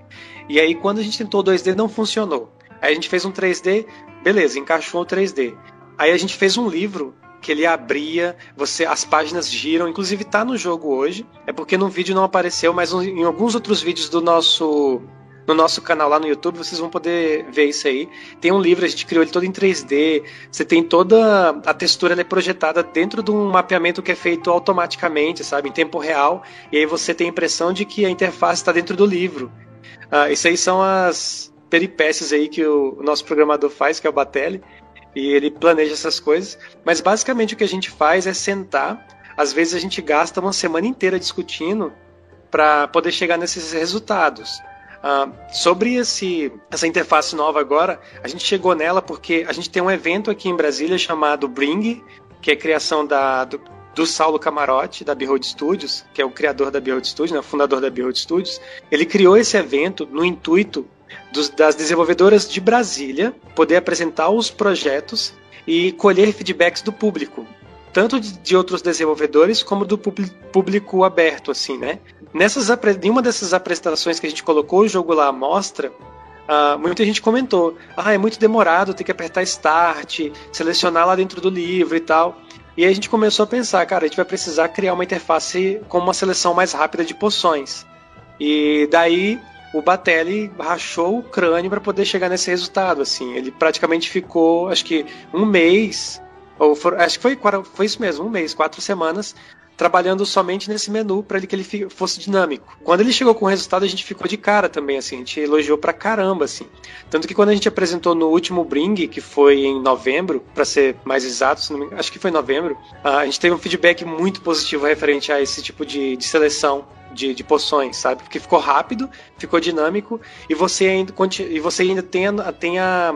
E aí quando a gente tentou o 2D não funcionou. Aí a gente fez um 3D, beleza, encaixou o 3D. Aí a gente fez um livro que ele abria, você as páginas giram, inclusive tá no jogo hoje. É porque no vídeo não apareceu, mas em alguns outros vídeos do nosso no nosso canal lá no YouTube, vocês vão poder ver isso aí. Tem um livro, a gente criou ele todo em 3D. Você tem toda a textura é projetada dentro de um mapeamento que é feito automaticamente, sabe, em tempo real. E aí você tem a impressão de que a interface está dentro do livro. Uh, isso aí são as peripécias aí que o nosso programador faz, que é o Batelli, e ele planeja essas coisas. Mas basicamente o que a gente faz é sentar. Às vezes a gente gasta uma semana inteira discutindo para poder chegar nesses resultados. Uh, sobre esse, essa interface nova agora, a gente chegou nela porque a gente tem um evento aqui em Brasília chamado Bring, que é criação da, do, do Saulo Camarote, da Behold Studios, que é o criador da Behold Studios, né, o fundador da Behold Studios. Ele criou esse evento no intuito dos, das desenvolvedoras de Brasília poder apresentar os projetos e colher feedbacks do público tanto de, de, outros desenvolvedores como do público aberto, assim, né? Nessas, em uma dessas apresentações que a gente colocou o jogo lá à mostra, uh, muita gente comentou: ah, é muito demorado, tem que apertar Start, selecionar lá dentro do livro e tal. E aí a gente começou a pensar, cara, a gente vai precisar criar uma interface com uma seleção mais rápida de poções. E daí o Batelli rachou o crânio para poder chegar nesse resultado, assim. Ele praticamente ficou, acho que um mês ou for, acho que foi, foi isso mesmo, um mês, quatro semanas, trabalhando somente nesse menu para que ele fosse dinâmico. Quando ele chegou com o resultado, a gente ficou de cara também, assim, a gente elogiou pra caramba, assim. Tanto que quando a gente apresentou no último Bring, que foi em novembro, para ser mais exato, acho que foi em novembro, a gente teve um feedback muito positivo referente a esse tipo de, de seleção de, de, poções, sabe? Porque ficou rápido, ficou dinâmico e você ainda, e você ainda tem, a, tem a,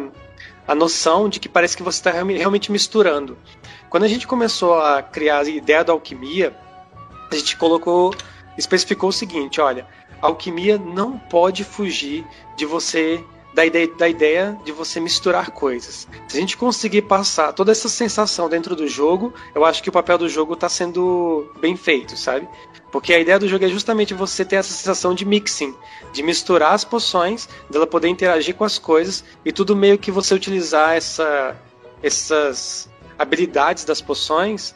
a noção de que parece que você está realmente misturando. Quando a gente começou a criar a ideia da alquimia, a gente colocou, especificou o seguinte: olha, a alquimia não pode fugir de você da ideia, da ideia de você misturar coisas. Se a gente conseguir passar toda essa sensação dentro do jogo, eu acho que o papel do jogo está sendo bem feito, sabe? Porque a ideia do jogo é justamente você ter essa sensação de mixing, de misturar as poções, dela poder interagir com as coisas e tudo meio que você utilizar essa, essas habilidades das poções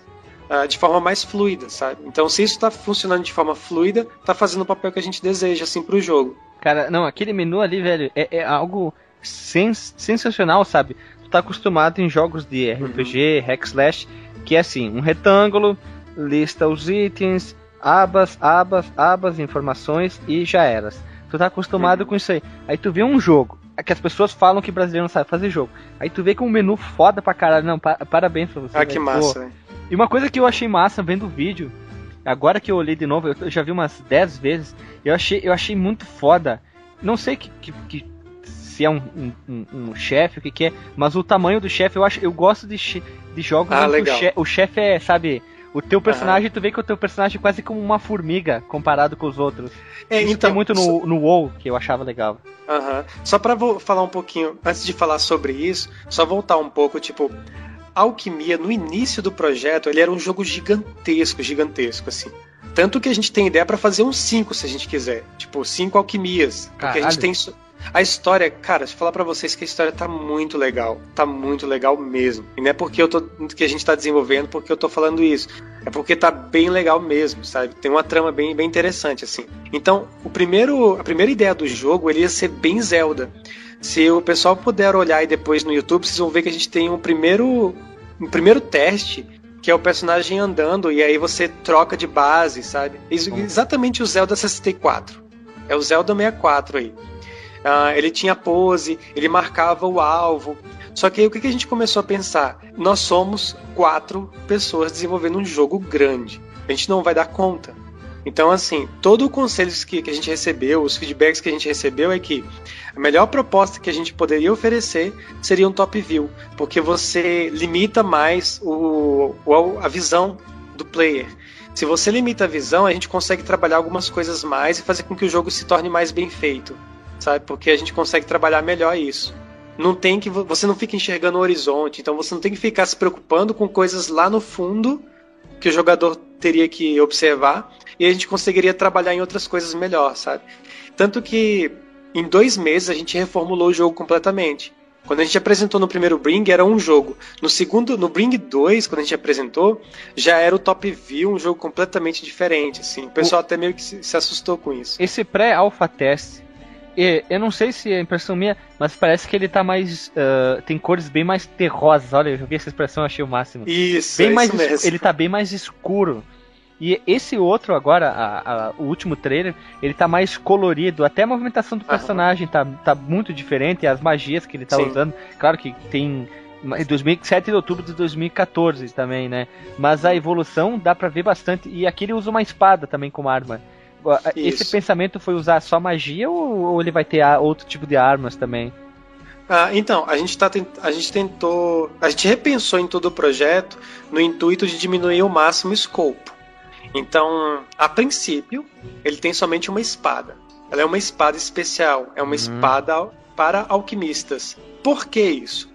uh, de forma mais fluida, sabe? Então, se isso está funcionando de forma fluida, está fazendo o papel que a gente deseja assim para o jogo. Cara, não, aquele menu ali, velho, é, é algo sens sensacional, sabe? Tu tá acostumado em jogos de RPG, uhum. hack slash, que é assim, um retângulo, lista os itens, abas, abas, abas, informações e já eras. Tu tá acostumado uhum. com isso aí. Aí tu vê um jogo, que as pessoas falam que brasileiro não sabe fazer jogo. Aí tu vê com um menu foda pra caralho. Não, pa parabéns pra você. Ah, que massa. E uma coisa que eu achei massa vendo o vídeo, agora que eu olhei de novo, eu já vi umas 10 vezes, eu achei, eu achei muito foda. Não sei que, que, que se é um, um, um chefe, o que, que é, mas o tamanho do chefe, eu acho, eu gosto de, de jogos ah, onde o chefe é, sabe, o teu personagem, uhum. tu vê que o teu personagem é quase como uma formiga comparado com os outros. É, Isso então, tem muito no, no WoW, que eu achava legal. Uhum. Só pra falar um pouquinho, antes de falar sobre isso, só voltar um pouco, tipo, Alquimia, no início do projeto, ele era um jogo gigantesco, gigantesco, assim. Tanto que a gente tem ideia para fazer uns 5, se a gente quiser. Tipo, cinco alquimias. Caralho. Porque a gente tem a história, cara, eu falar pra vocês que a história tá muito legal. Tá muito legal mesmo. E não é porque eu tô. que a gente tá desenvolvendo porque eu tô falando isso. É porque tá bem legal mesmo, sabe? Tem uma trama bem, bem interessante, assim. Então, o primeiro, a primeira ideia do jogo ele ia ser bem Zelda. Se o pessoal puder olhar aí depois no YouTube, vocês vão ver que a gente tem um primeiro. Um primeiro teste que é o personagem andando e aí você troca de base, sabe? Exatamente o Zelda 64. É o Zelda 64 aí. Uh, ele tinha pose, ele marcava o alvo. Só que aí o que a gente começou a pensar? Nós somos quatro pessoas desenvolvendo um jogo grande. A gente não vai dar conta. Então, assim, todo o conselho que, que a gente recebeu, os feedbacks que a gente recebeu é que a melhor proposta que a gente poderia oferecer seria um top view, porque você limita mais o, o a visão do player. Se você limita a visão, a gente consegue trabalhar algumas coisas mais e fazer com que o jogo se torne mais bem feito sabe? Porque a gente consegue trabalhar melhor isso. Não tem que você não fica enxergando o horizonte, então você não tem que ficar se preocupando com coisas lá no fundo que o jogador teria que observar e a gente conseguiria trabalhar em outras coisas melhor, sabe? Tanto que em dois meses a gente reformulou o jogo completamente. Quando a gente apresentou no primeiro Bring, era um jogo. No segundo, no Bring 2, quando a gente apresentou, já era o Top View, um jogo completamente diferente, assim. O pessoal o... até meio que se assustou com isso. Esse pré-alpha test, eu não sei se é impressão minha, mas parece que ele tá mais. Uh, tem cores bem mais terrosas. Olha, eu vi essa expressão, achei o máximo. Isso, bem é mais isso mesmo. Ele tá bem mais escuro. E esse outro agora, a, a, o último trailer, ele tá mais colorido. Até a movimentação do personagem tá, tá muito diferente. As magias que ele tá Sim. usando. Claro que tem 2007 de outubro de 2014 também, né? Mas a evolução dá pra ver bastante. E aqui ele usa uma espada também como arma. Esse Isso. pensamento foi usar só magia ou, ou, ele vai ter outro tipo de armas também? Ah, então, a gente, tá, a gente tentou. A gente repensou em todo o projeto no intuito de diminuir ao máximo o escopo. Então, a princípio, ele tem somente uma espada. Ela é uma espada especial, é uma uhum. espada para alquimistas. Por que isso?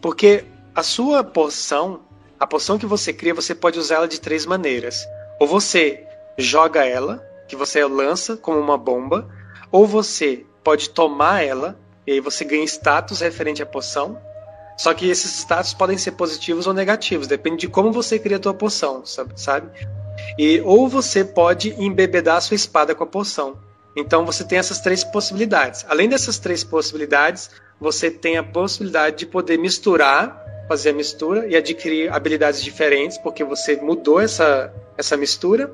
Porque a sua poção, a poção que você cria, você pode usar ela de três maneiras. Ou você joga ela, que você lança como uma bomba, ou você pode tomar ela e aí você ganha status referente à poção. Só que esses status podem ser positivos ou negativos, depende de como você cria a tua poção, sabe? E ou você pode embebedar a sua espada com a poção. Então você tem essas três possibilidades. Além dessas três possibilidades, você tem a possibilidade de poder misturar, fazer a mistura e adquirir habilidades diferentes, porque você mudou essa, essa mistura.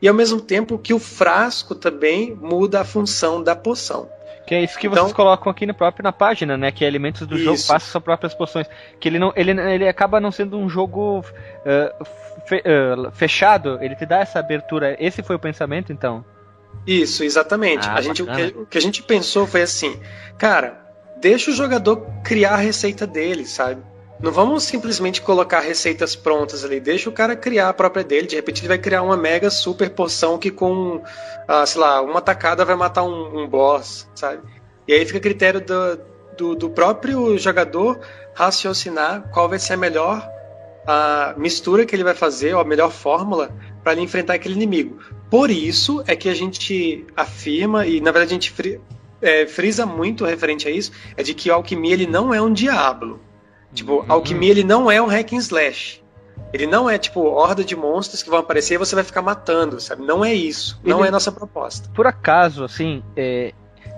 E ao mesmo tempo que o frasco também muda a função da poção. Que é isso que então, vocês colocam aqui no próprio na página, né? Que é elementos do isso. jogo façam suas próprias poções. Que ele não, ele, ele acaba não sendo um jogo uh, fe, uh, fechado. Ele te dá essa abertura. Esse foi o pensamento, então? Isso, exatamente. Ah, a gente, o que, o, que, a gente pensou foi assim, cara, deixa o jogador criar a receita dele, sabe? Não vamos simplesmente colocar receitas prontas ali. Deixa o cara criar a própria dele. De repente ele vai criar uma mega super poção que com, ah, sei lá, uma tacada vai matar um, um boss, sabe? E aí fica a critério do, do, do, próprio jogador raciocinar qual vai ser a melhor a mistura que ele vai fazer, ou a melhor fórmula para ele enfrentar aquele inimigo. Por isso é que a gente afirma, e na verdade a gente é, frisa muito referente a isso, é de que o alquimia ele não é um diabo Tipo, uhum. alquimia ele não é um hack and slash. Ele não é tipo horda de monstros que vão aparecer e você vai ficar matando, sabe? Não é isso. Não ele, é nossa proposta. Por acaso, assim, é,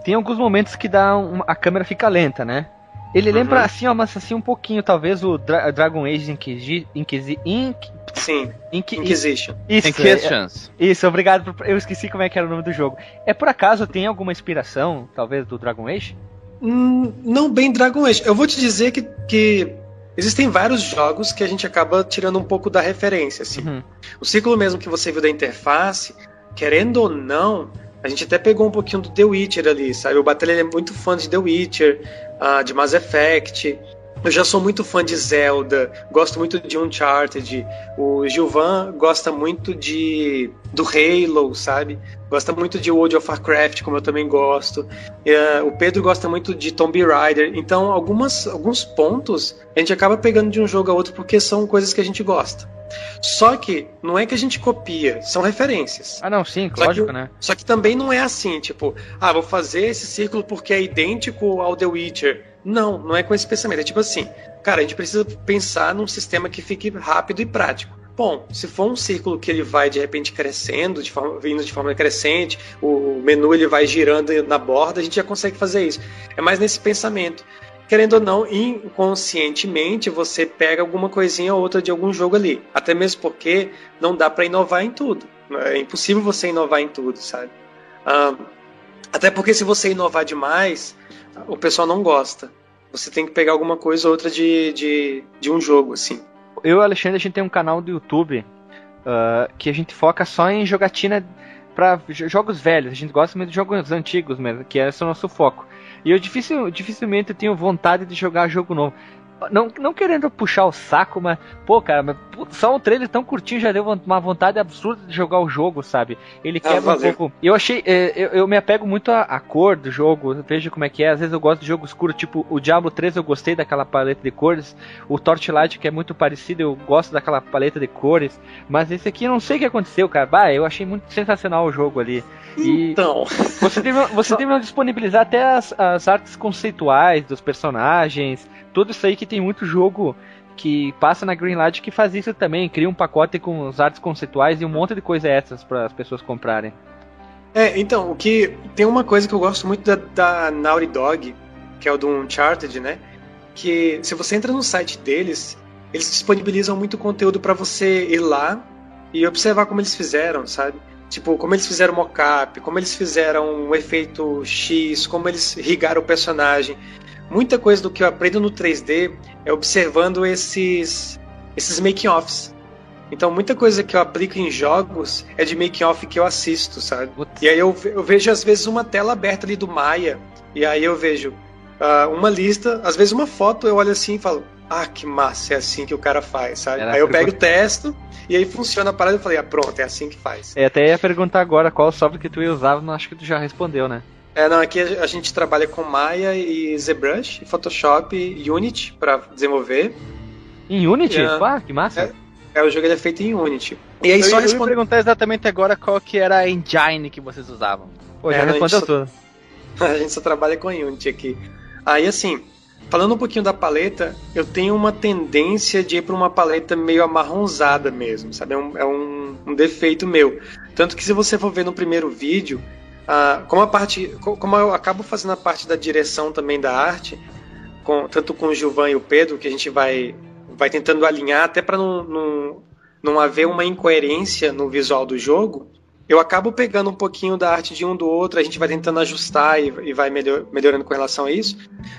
tem alguns momentos que dá uma, a câmera fica lenta, né? Ele uhum. lembra assim, ó, mas assim um pouquinho, talvez o Dra Dragon Age Inquisi Inquisi Inc Sim. Inqui Inquisition. Isso, Inquisitions. É, isso, obrigado. Por, eu esqueci como é que era o nome do jogo. É por acaso tem alguma inspiração, talvez, do Dragon Age? Hum, não bem Dragon Age. Eu vou te dizer que, que existem vários jogos que a gente acaba tirando um pouco da referência. Assim. Uhum. O ciclo mesmo que você viu da interface, querendo ou não, a gente até pegou um pouquinho do The Witcher ali, sabe? O Batalha é muito fã de The Witcher, uh, de Mass Effect. Eu já sou muito fã de Zelda, gosto muito de Uncharted. O Gilvan gosta muito de do Halo, sabe? Gosta muito de World of Warcraft, como eu também gosto. Uh, o Pedro gosta muito de Tomb Raider. Então, algumas, alguns pontos a gente acaba pegando de um jogo a outro porque são coisas que a gente gosta. Só que não é que a gente copia, são referências. Ah, não, sim, só lógico, que, né? Só que também não é assim, tipo, ah, vou fazer esse círculo porque é idêntico ao The Witcher. Não, não é com esse pensamento. É tipo assim, cara, a gente precisa pensar num sistema que fique rápido e prático. Bom, se for um círculo que ele vai de repente crescendo, de forma, vindo de forma crescente, o menu ele vai girando na borda, a gente já consegue fazer isso. É mais nesse pensamento. Querendo ou não, inconscientemente você pega alguma coisinha ou outra de algum jogo ali. Até mesmo porque não dá para inovar em tudo. É impossível você inovar em tudo, sabe? Até porque se você inovar demais, o pessoal não gosta. Você tem que pegar alguma coisa ou outra de, de, de um jogo, assim. Eu e o Alexandre, a gente tem um canal do YouTube uh, que a gente foca só em jogatina para jogos velhos. A gente gosta muito de jogos antigos mesmo, que esse é o nosso foco. E eu dificil, dificilmente tenho vontade de jogar jogo novo. Não, não querendo puxar o saco, mas, pô, cara, mas, só um trailer tão curtinho já deu uma vontade absurda de jogar o jogo, sabe? Ele ah, quebra ah, um pouco. Eu achei. É, eu, eu, me apego muito à, à, cor do jogo, vejo como é que é. Às vezes eu gosto de jogo escuro, tipo o Diablo 3 eu gostei daquela paleta de cores. O Torchlight, que é muito parecido, eu gosto daquela paleta de cores. Mas esse aqui eu não sei o que aconteceu, cara. Bah, eu achei muito sensacional o jogo ali. E então. Você deve, você *laughs* deve disponibilizar até as, as artes conceituais dos personagens, tudo isso aí que tem muito jogo que passa na Greenlight que faz isso também, cria um pacote com as artes conceituais e um monte de coisa extras para as pessoas comprarem. É, então, o que tem uma coisa que eu gosto muito da, da Naughty Dog, que é o do Uncharted, né? Que se você entra no site deles, eles disponibilizam muito conteúdo para você ir lá e observar como eles fizeram, sabe? Tipo, como eles fizeram mocap, como eles fizeram um efeito X, como eles rigaram o personagem. Muita coisa do que eu aprendo no 3D é observando esses esses making-offs. Então, muita coisa que eu aplico em jogos é de making-off que eu assisto, sabe? E aí eu, eu vejo, às vezes, uma tela aberta ali do Maya, e aí eu vejo uh, uma lista, às vezes uma foto, eu olho assim e falo, ah, que massa, é assim que o cara faz, sabe? Era aí eu pego o testo e aí funciona a parada e eu falei, ah, pronto, é assim que faz. É, até ia perguntar agora qual software que tu ia usar, mas acho que tu já respondeu, né? É, não, aqui a gente trabalha com Maya e ZBrush, Photoshop e Unity para desenvolver. Em Unity? É, ah, que massa. É, é, o jogo ele é feito em Unity. E aí eu só responde... perguntar exatamente agora qual que era a engine que vocês usavam. Pô, já é, respondeu tudo. *laughs* a gente só trabalha com Unity aqui. Aí assim, Falando um pouquinho da paleta, eu tenho uma tendência de ir para uma paleta meio amarronzada mesmo, sabe? É, um, é um, um, defeito meu. Tanto que se você for ver no primeiro vídeo, ah, como a parte, como eu acabo fazendo a parte da direção também da arte, com, tanto com o Gilvan e o Pedro, que a gente vai, vai tentando alinhar até para não, não, não haver uma incoerência no visual do jogo, eu acabo pegando um pouquinho da arte de um do outro, a gente vai tentando ajustar e, e vai melhor, melhorando com relação a isso.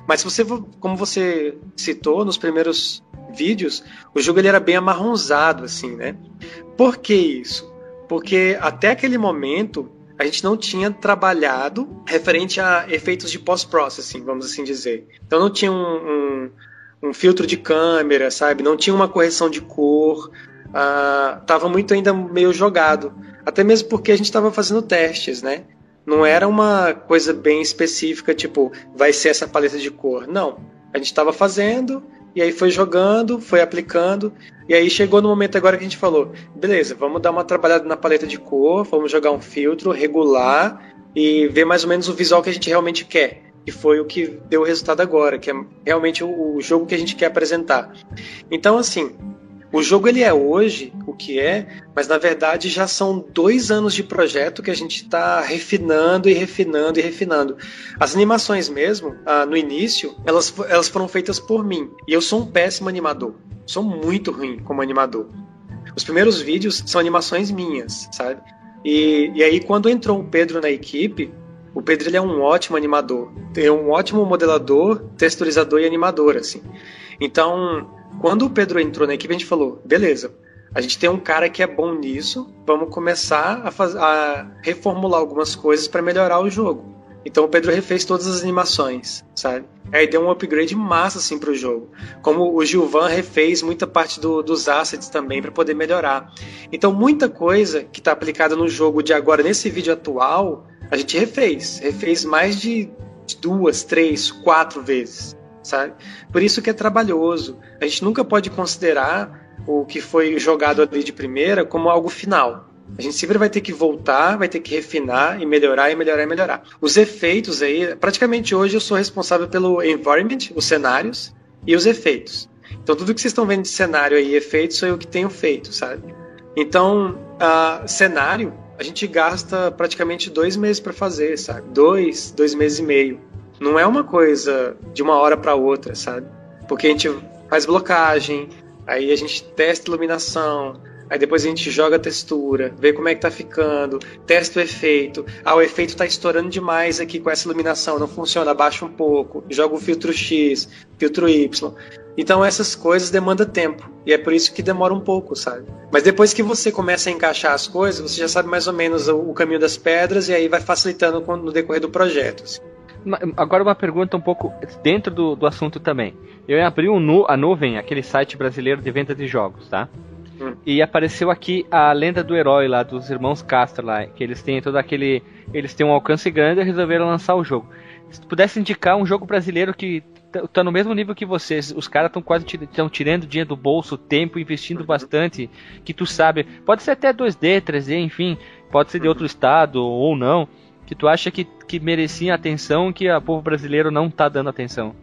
Mas você, como você citou nos primeiros vídeos, o jogo ele era bem amarronzado, assim, né? Por que isso? Porque até aquele momento a gente não tinha trabalhado referente a efeitos de post-processing, vamos assim dizer. Então não tinha um, um, um filtro de câmera, sabe? Não tinha uma correção de cor. Uh, muito ainda meio jogado. Até mesmo porque a gente estava fazendo testes, né? Não era uma coisa bem específica, tipo, vai ser essa paleta de cor. Não. A gente estava fazendo, e aí foi jogando, foi aplicando, e aí chegou no momento agora que a gente falou: beleza, vamos dar uma trabalhada na paleta de cor, vamos jogar um filtro, regular e ver mais ou menos o visual que a gente realmente quer. E foi o que deu o resultado agora, que é realmente o jogo que a gente quer apresentar. Então, assim, o jogo ele é hoje o que é, mas na verdade já são dois anos de projeto que a gente está refinando e refinando e refinando. As animações mesmo, ah, no início, elas, elas foram feitas por mim. E eu sou um péssimo animador. Sou muito ruim como animador. Os primeiros vídeos são animações minhas, sabe? E, e aí quando entrou o Pedro na equipe, o Pedro ele é um ótimo animador. É um ótimo modelador, texturizador e animador, assim. Então, quando o Pedro entrou na equipe, a gente falou: beleza, a gente tem um cara que é bom nisso, vamos começar a, faz, a reformular algumas coisas para melhorar o jogo. Então o Pedro refez todas as animações, sabe? Aí deu um upgrade massa assim pro jogo. Como o Gilvan refez muita parte do, dos assets também para poder melhorar. Então muita coisa que está aplicada no jogo de agora nesse vídeo atual, a gente refez, refez mais de duas, três, quatro vezes sabe? Por isso que é trabalhoso. A gente nunca pode considerar o que foi jogado ali de primeira como algo final. A gente sempre vai ter que voltar, vai ter que refinar e melhorar e melhorar e melhorar. Os efeitos aí, praticamente hoje eu sou responsável pelo environment, os cenários e os efeitos. Então tudo que vocês estão vendo de cenário aí, efeitos, sou eu que tenho feito, sabe? Então, cenário, a gente gasta praticamente dois meses para fazer, sabe? Dois, dois meses e meio. Não é uma coisa de uma hora para outra, sabe? Porque a gente faz blocagem, aí a gente testa iluminação, aí depois a gente joga a textura, vê como é que tá ficando, testa o efeito. Ah, o efeito tá estourando demais aqui com essa iluminação, não funciona, abaixa um pouco, joga o filtro X, filtro Y. Então essas coisas demandam tempo. E é por isso que demora um pouco, sabe? Mas depois que você começa a encaixar as coisas, você já sabe mais ou menos o, caminho das pedras e aí vai facilitando no decorrer do projeto. Assim agora uma pergunta um pouco dentro do, do assunto também. Eu abri um nu, a nuvem, aquele site brasileiro de venda de jogos, tá? Hum. E apareceu aqui a lenda do herói lá dos irmãos Castro lá, que eles têm todo aquele, eles têm um alcance grande e resolveram lançar o jogo. Se tu pudesse indicar um jogo brasileiro que tá no mesmo nível que vocês. Os caras estão quase estão tirando dinheiro do bolso, tempo, investindo uhum. bastante. Que tu sabe, pode ser até 2D, 3D, enfim, pode ser de uhum. outro estado ou não. Que tu acha que, que merecia atenção que o povo brasileiro não tá dando atenção.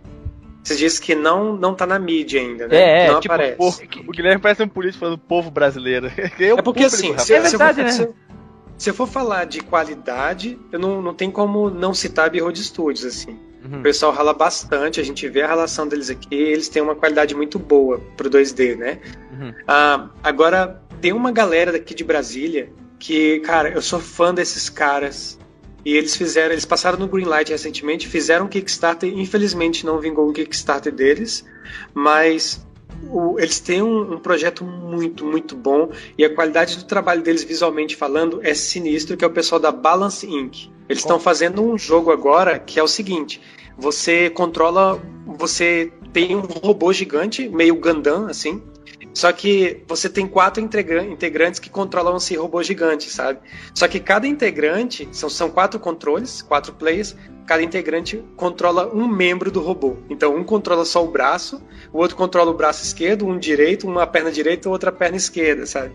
Você disse que não, não tá na mídia ainda, né? É, não tipo, aparece. O, o Guilherme parece um político falando povo brasileiro. *laughs* É, é porque assim, se, é verdade, se, né? Se, eu for falar de qualidade, eu não, não tem como não citar a Behold Studios, assim. Uhum. O pessoal rala bastante, a gente vê a relação deles aqui, eles têm uma qualidade muito boa pro 2D, né? Uhum. Ah, agora, tem uma galera daqui de Brasília que, cara, eu sou fã desses caras. E eles fizeram, eles passaram no Greenlight recentemente, fizeram um Kickstarter, infelizmente não vingou o Kickstarter deles, mas o, eles têm um, um, projeto muito, muito bom e a qualidade do trabalho deles visualmente falando é sinistro, que é o pessoal da Balance Inc. Eles estão fazendo um jogo agora que é o seguinte: você controla, você tem um robô gigante, meio Gundam, assim, só que você tem quatro integrantes que controlam esse robô gigante, sabe? Só que cada integrante, são, são quatro controles, quatro players, cada integrante controla um membro do robô. Então, um controla só o braço, o outro controla o braço esquerdo, um direito, uma perna direita outra perna esquerda, sabe?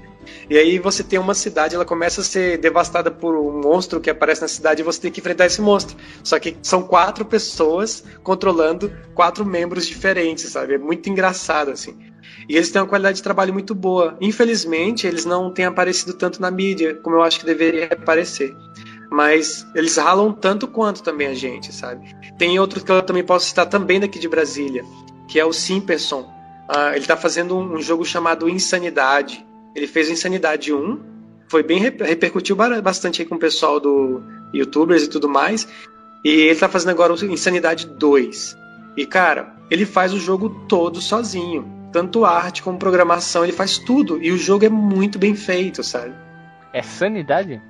E aí você tem uma cidade, ela começa a ser devastada por um monstro que aparece na cidade e você tem que enfrentar esse monstro. Só que são quatro pessoas controlando quatro membros diferentes, sabe? É muito engraçado, assim. E eles têm uma qualidade de trabalho muito boa. Infelizmente, eles não têm aparecido tanto na mídia, como eu acho que deveria aparecer. Mas eles ralam tanto quanto também a gente, sabe? Tem outro que eu também posso citar também daqui de Brasília, que é o Simperson. Uh, ele está fazendo um, um, jogo chamado Insanidade. Ele fez Insanidade 1, foi bem repercutiu bastante aí com o pessoal do YouTubers e tudo mais. E ele está fazendo agora o Insanidade 2. E cara, ele faz o jogo todo sozinho tanto arte como programação, ele faz tudo. E o jogo é muito bem feito, sabe? É sanidade?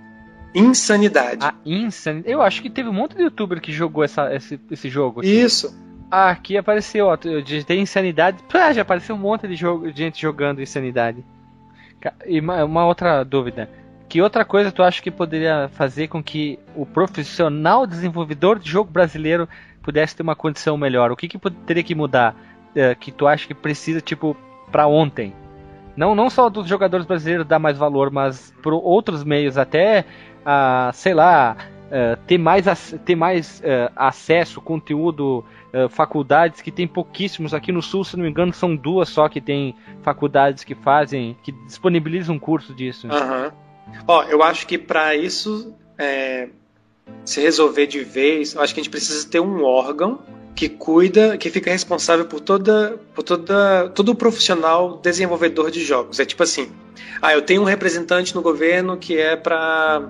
Insanidade. Ah, insanidade. Eu acho que teve um monte de youtuber que jogou essa, esse, esse jogo. Aqui. Isso. Ah, aqui apareceu, ó. Eu digitei insanidade. Pá, já apareceu um monte de, jogo, de gente jogando insanidade. E uma, uma outra dúvida. Que outra coisa tu acha que poderia fazer com que o profissional desenvolvedor de jogo brasileiro pudesse ter uma condição melhor? O que, que teria que mudar? É, que tu acha que precisa, tipo, para ontem? Não, não só dos jogadores brasileiros dar mais valor, mas por outros meios, até, uh, sei lá, uh, ter mais, ter mais uh, acesso, conteúdo, faculdades que tem pouquíssimos. Aqui no Sul, se não me engano, são duas só que tem faculdades que fazem, que disponibilizam um curso disso. Uhum. Ó, eu acho que para isso é, se resolver de vez, eu acho que a gente precisa ter um órgão que cuida, que fica responsável por toda, por toda, todo o profissional desenvolvedor de jogos. É tipo assim, ah, eu tenho um representante no governo que é para,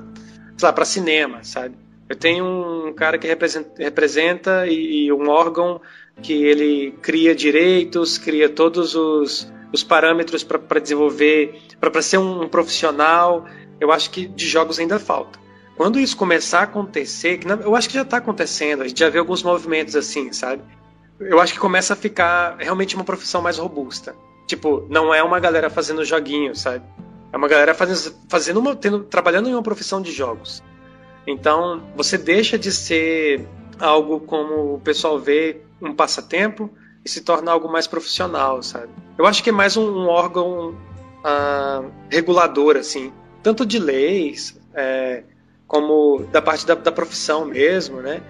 lá, para cinema, sabe? Eu tenho um cara que representa, representa e, e um órgão que ele cria direitos, cria todos os, os parâmetros para desenvolver, para ser um, um profissional. Eu acho que de jogos ainda falta. Quando isso começar a acontecer, que eu acho que já está acontecendo, a gente já vê alguns movimentos assim, sabe? Eu acho que começa a ficar realmente uma profissão mais robusta. Tipo, não é uma galera fazendo joguinhos, sabe? É uma galera fazendo, fazendo uma, tendo, trabalhando em uma profissão de jogos. Então, você deixa de ser algo como o pessoal vê, um passatempo, e se torna algo mais profissional, sabe? Eu acho que é mais um, um órgão uh, regulador, assim, tanto de leis, é, como da parte da, da profissão mesmo, né?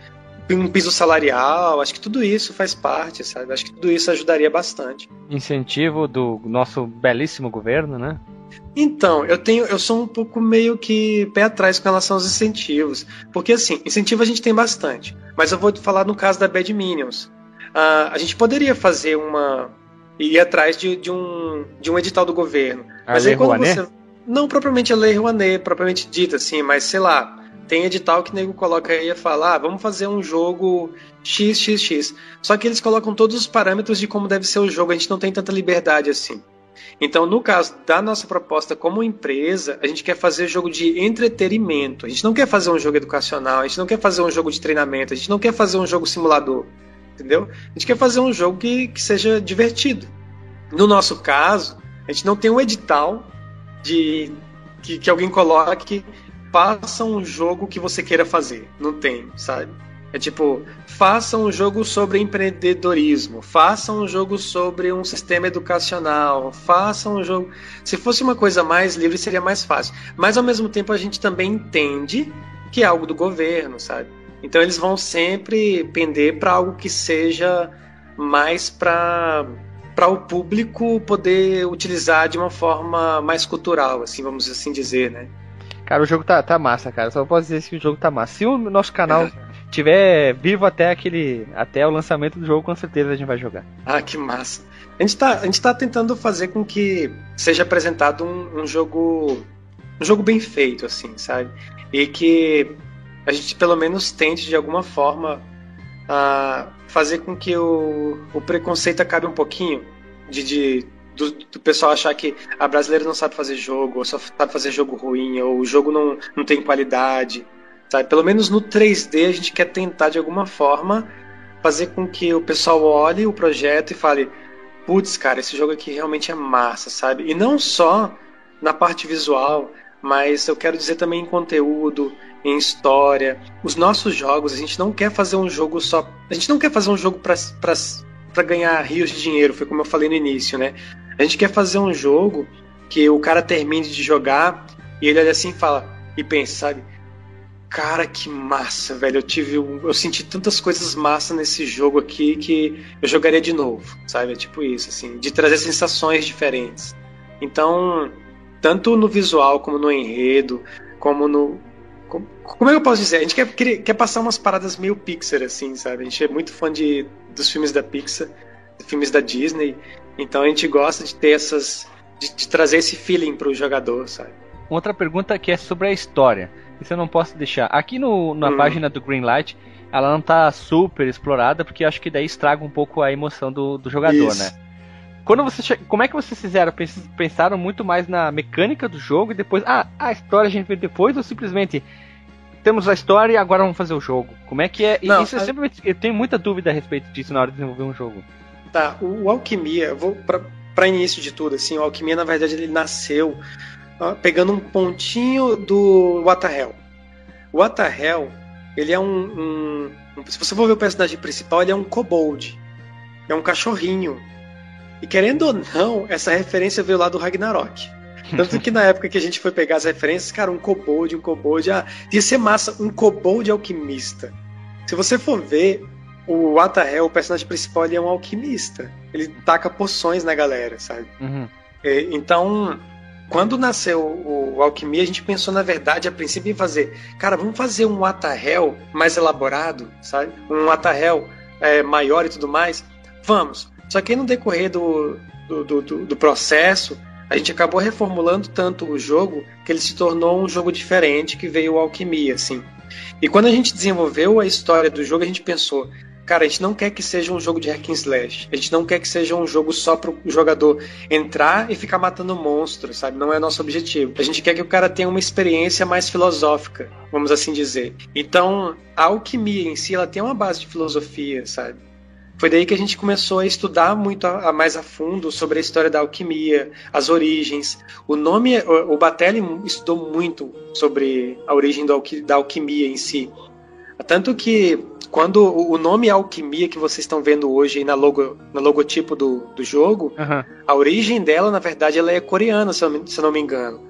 um piso salarial, acho que tudo isso faz parte, sabe? Acho que tudo isso ajudaria bastante. Incentivo do nosso belíssimo governo, né? Então, eu tenho, eu sou um pouco meio que pé atrás com relação aos incentivos, porque assim, incentivo a gente tem bastante, mas eu vou falar no caso da Bad Minions. Uh, a gente poderia fazer uma ir atrás de, de, um, de um edital do governo. A mas aí quando você não propriamente a Lei Rouanet, propriamente dita, assim, mas sei lá, tem edital que o nego coloca aí e fala, ah, vamos fazer um jogo XXX. Só que eles colocam todos os parâmetros de como deve ser o jogo, a gente não tem tanta liberdade assim. Então, no caso da nossa proposta como empresa, a gente quer fazer jogo de entretenimento. A gente não quer fazer um jogo educacional, a gente não quer fazer um jogo de treinamento, a gente não quer fazer um jogo simulador. Entendeu? A gente quer fazer um jogo que, que seja divertido. No nosso caso, a gente não tem um edital de que, que alguém coloque faça um jogo que você queira fazer. Não tem, sabe? É tipo, faça um jogo sobre empreendedorismo, faça um jogo sobre um sistema educacional, faça um jogo. Se fosse uma coisa mais livre, seria mais fácil. Mas ao mesmo tempo a gente também entende que é algo do governo, sabe? Então eles vão sempre pender para algo que seja mais para para o público poder utilizar de uma forma mais cultural, assim, vamos assim dizer, né? Cara, o jogo tá, tá massa, cara. Só posso dizer que o jogo tá massa. Se o nosso canal é. tiver vivo até aquele. até o lançamento do jogo, com certeza a gente vai jogar. Ah, que massa. A gente tá, a gente tá tentando fazer com que seja apresentado um, um jogo. um jogo bem feito, assim, sabe? E que a gente pelo menos tente de alguma forma a fazer com que o, o preconceito acabe um pouquinho de, de do, do, pessoal achar que a brasileira não sabe fazer jogo, ou só sabe fazer jogo ruim, ou o jogo não, não tem qualidade. Sabe? Pelo menos no 3D a gente quer tentar de alguma forma fazer com que o pessoal olhe o projeto e fale: putz, cara, esse jogo aqui realmente é massa, sabe? E não só na parte visual, mas eu quero dizer também em conteúdo, em história. Os nossos jogos, a gente não quer fazer um jogo só. A gente não quer fazer um jogo para ganhar rios de dinheiro, foi como eu falei no início, né? A gente quer fazer um jogo que o cara termine de jogar e ele olha assim e fala, e pensa, sabe? Cara, que massa, velho. Eu tive. Eu senti tantas coisas massa nesse jogo aqui que eu jogaria de novo, sabe? É tipo isso, assim, de trazer sensações diferentes. Então, tanto no visual como no enredo, como no, como, como é que eu posso dizer? A gente quer, quer, quer, passar umas paradas meio Pixar, assim, sabe? A gente é muito fã de, dos filmes da Pixar, filmes da Disney, então a gente gosta de ter essas. de, de trazer esse feeling pro jogador, sabe? Outra pergunta que é sobre a história. Isso eu não posso deixar. Aqui no, na hum. página do Greenlight, ela não tá super explorada, porque acho que daí estraga um pouco a emoção do, do jogador, Isso. né? Quando você como é que vocês fizeram? Pensaram muito mais na mecânica do jogo e depois, ah, a história a gente vê depois ou simplesmente temos a história e agora vamos fazer o jogo? Como é que é? Não, isso a... sempre, eu tenho muita dúvida a respeito disso na hora de desenvolver um jogo. Tá, o Alquimia, eu vou para início de tudo, assim, o Alquimia na verdade ele nasceu ó, pegando um pontinho do What the Hell. O What the Hell, ele é um, um, um se você for ver o personagem principal, ele é um kobold. É um cachorrinho e querendo ou não, essa referência veio lá do Ragnarok. Tanto que na época que a gente foi pegar as referências, cara, um kobold, um kobold, ah, ia ser massa, um kobold alquimista. Se você for ver, o Atahel, o personagem principal, ele é um alquimista. Ele taca poções na galera, sabe? Uhum. E, então, quando nasceu o, o, Alquimia, a gente pensou, na verdade, a princípio em fazer, cara, vamos fazer um Atahel mais elaborado, sabe? Um Atahel é, maior e tudo mais. Vamos. Só que no decorrer do, do, do, do processo, a gente acabou reformulando tanto o jogo que ele se tornou um jogo diferente que veio Alquimia, assim. E quando a gente desenvolveu a história do jogo, a gente pensou, cara, a gente não quer que seja um jogo de hack and slash. A gente não quer que seja um jogo só para o jogador entrar e ficar matando monstros, sabe? Não é nosso objetivo. A gente quer que o cara tenha uma experiência mais filosófica, vamos assim dizer. Então, a alquimia em si, ela tem uma base de filosofia, sabe? Foi daí que a gente começou a estudar muito a, a mais a fundo sobre a história da alquimia, as origens. O nome, o, o Batelli estudou muito sobre a origem do, da alquimia em si. Tanto que quando o nome alquimia que vocês estão vendo hoje na logo, no logotipo do, do jogo, uhum. a origem dela, na verdade, ela é coreana, se eu, se eu não me engano.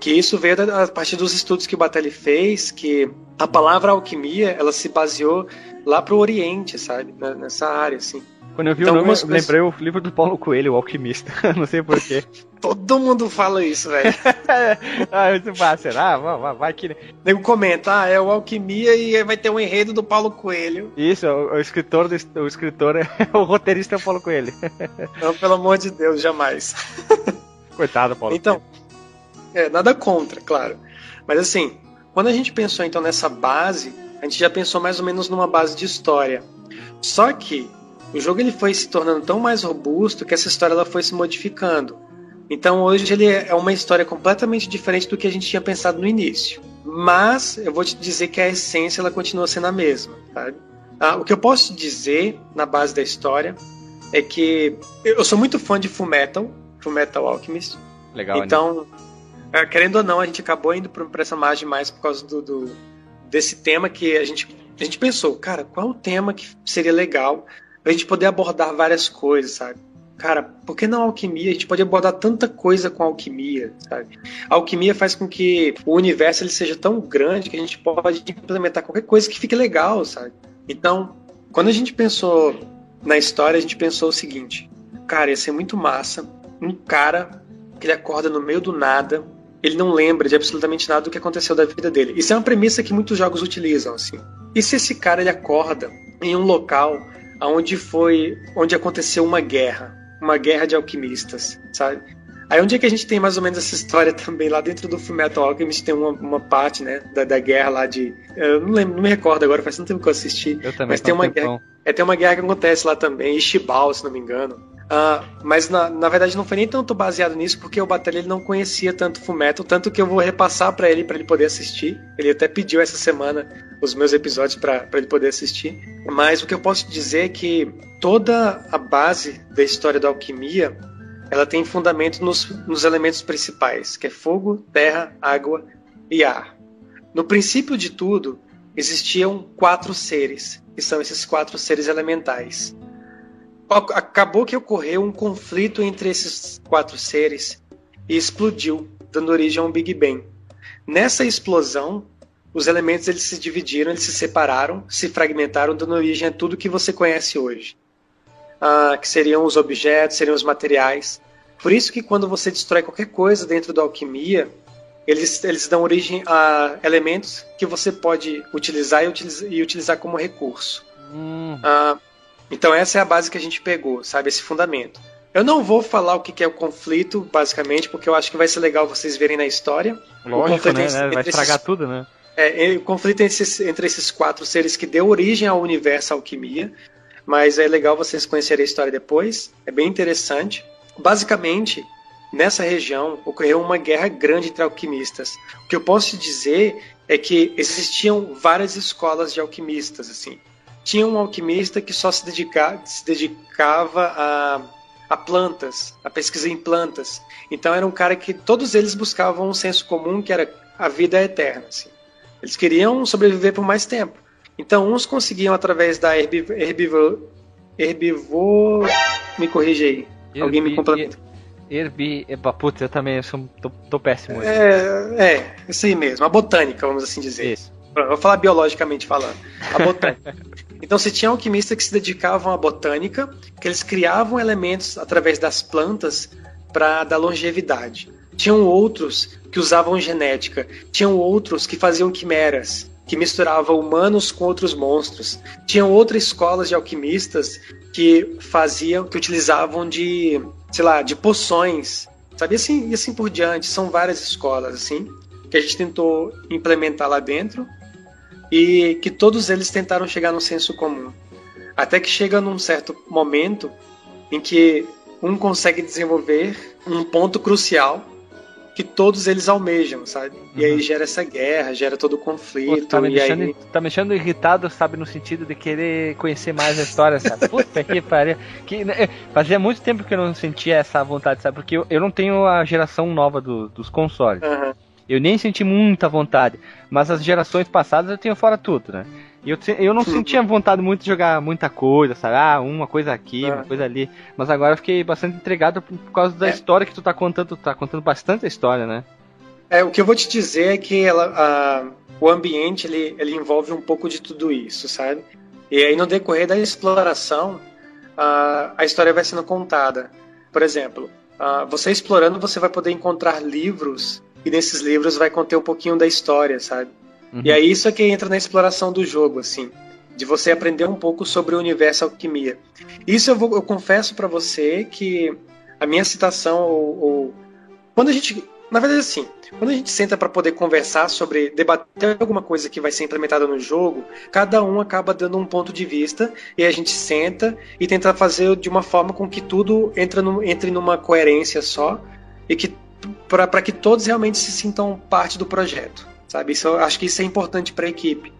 Que isso veio a partir dos estudos que o Batelli fez, que a palavra alquimia, ela se baseou lá pro Oriente, sabe? Nessa área, assim. Quando eu vi então, o nome, eu lembrei o livro do Paulo Coelho, o Alquimista. *laughs* Não sei porquê. *laughs* Todo mundo fala isso, velho. *laughs* ah, eu ah, será? Vai, vai que. Nego comenta, ah, é o Alquimia e vai ter um enredo do Paulo Coelho. Isso, o, o escritor, do, o escritor é o roteirista é o Paulo Coelho. Não, pelo amor de Deus, jamais. Coitado, Paulo. Então, é, nada contra, claro. Mas assim, quando a gente pensou então nessa base, a gente já pensou mais ou menos numa base de história. Só que o jogo ele foi se tornando tão mais robusto que essa história ela foi se modificando. Então hoje ele é uma história completamente diferente do que a gente tinha pensado no início. Mas eu vou te dizer que a essência ela continua sendo a mesma. Sabe? Ah, o que eu posso dizer na base da história é que eu sou muito fã de Full Metal, Full Metal Alchemist. Legal. Então, né? querendo ou não, a gente acabou indo para essa margem mais por causa do, do desse tema que a gente a gente pensou, cara, qual o tema que seria legal pra gente poder abordar várias coisas, sabe? Cara, por que não alquimia? A gente pode abordar tanta coisa com alquimia, sabe? A alquimia faz com que o universo ele seja tão grande que a gente pode implementar qualquer coisa que fique legal, sabe? Então, quando a gente pensou na história, a gente pensou o seguinte: cara, ia ser muito massa um cara que ele acorda no meio do nada, ele não lembra de absolutamente nada do que aconteceu da vida dele. Isso é uma premissa que muitos jogos utilizam, assim. E se esse cara ele acorda em um local onde foi, onde aconteceu uma guerra, uma guerra de alquimistas, sabe? Aí onde é que a gente tem mais ou menos essa história também? Lá dentro do Fullmetal Alchemist tem uma, uma parte, né, da, da guerra lá de... Eu não lembro, não me recordo agora, faz tanto tempo que eu assisti. Eu também, mas tem uma guerra, é, tem uma guerra que acontece lá também, Ishibal, se não me engano. Uh, mas na, na verdade não foi nem tanto baseado nisso, porque o Batalha ele não conhecia tanto Fullmetal, tanto que eu vou repassar para ele para ele poder assistir. Ele até pediu essa semana os meus episódios para ele poder assistir. Mas o que eu posso dizer é que toda a base da história da alquimia ela tem fundamento nos, nos elementos principais, que é fogo, terra, água e ar. No princípio de tudo, existiam quatro seres, que são esses quatro seres elementais acabou que ocorreu um conflito entre esses quatro seres e explodiu, dando origem a um Big Bang. Nessa explosão, os elementos eles se dividiram, eles se separaram, se fragmentaram, dando origem a tudo que você conhece hoje. Ah, que seriam os objetos, seriam os materiais. Por isso que quando você destrói qualquer coisa dentro da alquimia, eles, eles dão origem a elementos que você pode utilizar e, utilizar, e utilizar como recurso. Hum. Ah, então essa é a base que a gente pegou, sabe? Esse fundamento. Eu não vou falar o que é o conflito, basicamente, porque eu acho que vai ser legal vocês verem na história. Lógico, né? Entre, vai estragar esses, tudo, né? É, o conflito entre esses, entre esses quatro seres que deu origem ao universo alquimia. Mas é legal vocês conhecerem a história depois. É bem interessante. Basicamente, nessa região ocorreu uma guerra grande entre alquimistas. O que eu posso dizer é que existiam várias escolas de alquimistas, assim tinha um alquimista que só se, se dedicava a, a plantas, a pesquisa em plantas. Então era um cara que todos eles buscavam um senso comum que era a vida eterna. Assim. Eles queriam sobreviver por mais tempo. Então uns conseguiam através da herbivor, herbivor, me corrige aí. Herbi, Alguém me complementa. Herbi, putz, eu também sou, tô, tô péssimo. É, é, isso aí mesmo, a botânica, vamos assim dizer. Isso. Vou falar biologicamente falando. A botânica. *laughs* Então você tinha alquimistas que se dedicavam à botânica, que eles criavam elementos através das plantas para dar longevidade. Tinham outros que usavam genética, tinham outros que faziam quimeras, que misturavam humanos com outros monstros. Tinham outras escolas de alquimistas que faziam, que utilizavam de, sei lá, de poções, sabe? E assim, e assim por diante. São várias escolas, assim, que a gente tentou implementar lá dentro e que todos eles tentaram chegar no senso comum. Até que chega num certo momento em que um consegue desenvolver um ponto crucial que todos eles almejam, sabe? Uhum. E aí uhum. gera essa guerra, gera todo o conflito. Pô, tá, me deixando, aí... tá me deixando irritado, sabe? No sentido de querer conhecer mais a história, sabe? *laughs* Puta que pariu. Que, né, fazia muito tempo que eu não sentia essa vontade, sabe? Porque eu, eu não tenho a geração nova do, dos consoles. Uhum. Eu nem senti muita vontade. Mas as gerações passadas eu tenho fora tudo, né? E eu, eu não sentia vontade muito de jogar muita coisa, sabe? Ah, uma coisa aqui, uma é. coisa ali. Mas agora eu fiquei bastante entregado por, causa da é. história que tu tá contando. Tu tá contando bastante a história, né? É, o que eu vou te dizer é que ela, a, o ambiente ele, ele envolve um pouco de tudo isso, sabe? E aí no decorrer da exploração, a, a história vai sendo contada. Por exemplo, a, você explorando, você vai poder encontrar livros e nesses livros vai conter um pouquinho da história, sabe? Uhum. E aí isso é que entra na exploração do jogo, assim, de você aprender um pouco sobre o universo alquimia. Isso eu, vou, eu confesso para você que a minha citação, ou, ou, quando a gente, na verdade assim, quando a gente senta para poder conversar sobre, debater alguma coisa que vai ser implementada no jogo, cada um acaba dando um ponto de vista e a gente senta e tenta fazer de uma forma com que tudo entre, no, entre numa coerência só e que para que todos realmente se sintam parte do projeto, sabe? Isso, acho que isso é importante para a equipe,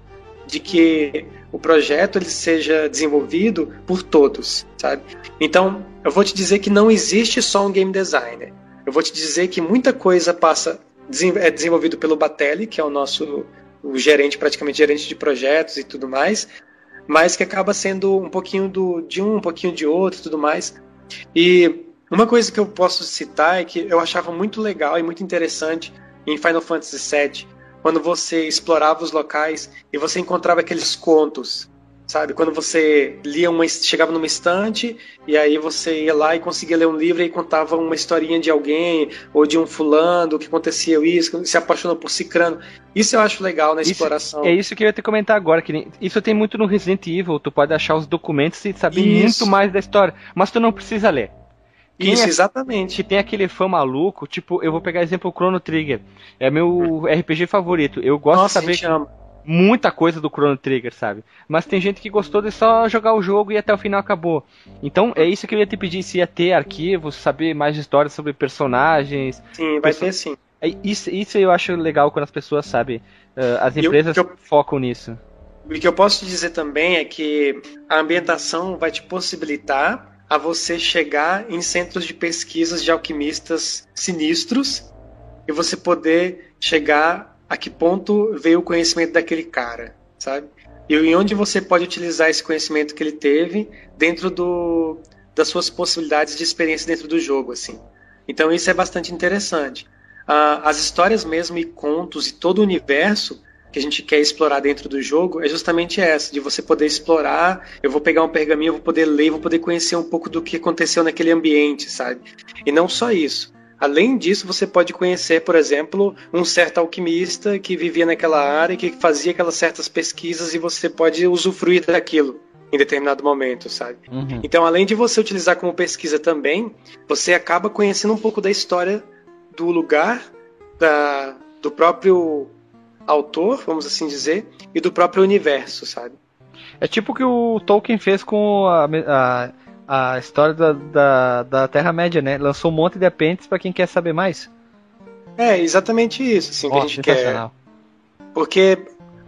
de que o projeto ele seja desenvolvido por todos, sabe? Então, eu vou te dizer que não existe só um game designer. Eu vou te dizer que muita coisa passa é desenvolvido pelo Batelli, que é o nosso o gerente, praticamente gerente de projetos e tudo mais, mas que acaba sendo um pouquinho do, de um, um pouquinho de outro tudo mais. E uma coisa que eu posso citar é que eu achava muito legal e muito interessante em Final Fantasy VII, quando você explorava os locais e você encontrava aqueles contos sabe? Quando você lia uma, chegava numa estante e aí você ia lá e conseguia ler um livro e contava uma historinha de alguém ou de um fulano que acontecia isso, se apaixonou por cicrano. Isso eu acho legal na isso, exploração. É isso que eu ia te comentar agora, que isso tem muito no Resident Evil, tu pode achar os documentos e saber isso. muito mais da história, mas tu não precisa ler. Isso, é, exatamente. Que tem aquele fã maluco, tipo, eu vou pegar exemplo o Chrono Trigger. É meu RPG favorito. Eu gosto Nossa, de saber muita coisa do Chrono Trigger, sabe? Mas tem gente que gostou de só jogar o jogo e até o final acabou. Então é isso que eu ia te pedir, se ia ter arquivos, saber mais histórias sobre personagens. Sim, vai ter sim. É, isso, isso eu acho legal quando as pessoas sabem. Uh, as empresas eu, eu, focam nisso. O que eu posso dizer também é que a ambientação vai te possibilitar a você chegar em centros de pesquisas de alquimistas sinistros e você poder chegar a que ponto veio o conhecimento daquele cara, sabe? E em onde você pode utilizar esse conhecimento que ele teve dentro do, das suas possibilidades de experiência dentro do jogo, assim. Então isso é bastante interessante. Uh, as histórias mesmo e contos e todo o universo que a gente quer explorar dentro do jogo é justamente essa, de você poder explorar, eu vou pegar um pergaminho, eu vou poder ler, vou poder conhecer um pouco do que aconteceu naquele ambiente, sabe? E não só isso. Além disso, você pode conhecer, por exemplo, um certo alquimista que vivia naquela área, que fazia aquelas certas pesquisas e você pode usufruir daquilo em determinado momento, sabe? Uhum. Então, além de você utilizar como pesquisa também, você acaba conhecendo um pouco da história do lugar, da, do próprio autor, vamos assim dizer, e do próprio universo, sabe? É tipo o que o Tolkien fez com a, a a história da, da, da Terra-média, né? Lançou um monte de apêndices para quem quer saber mais. É, exatamente isso, assim, oh, que a gente quer. Porque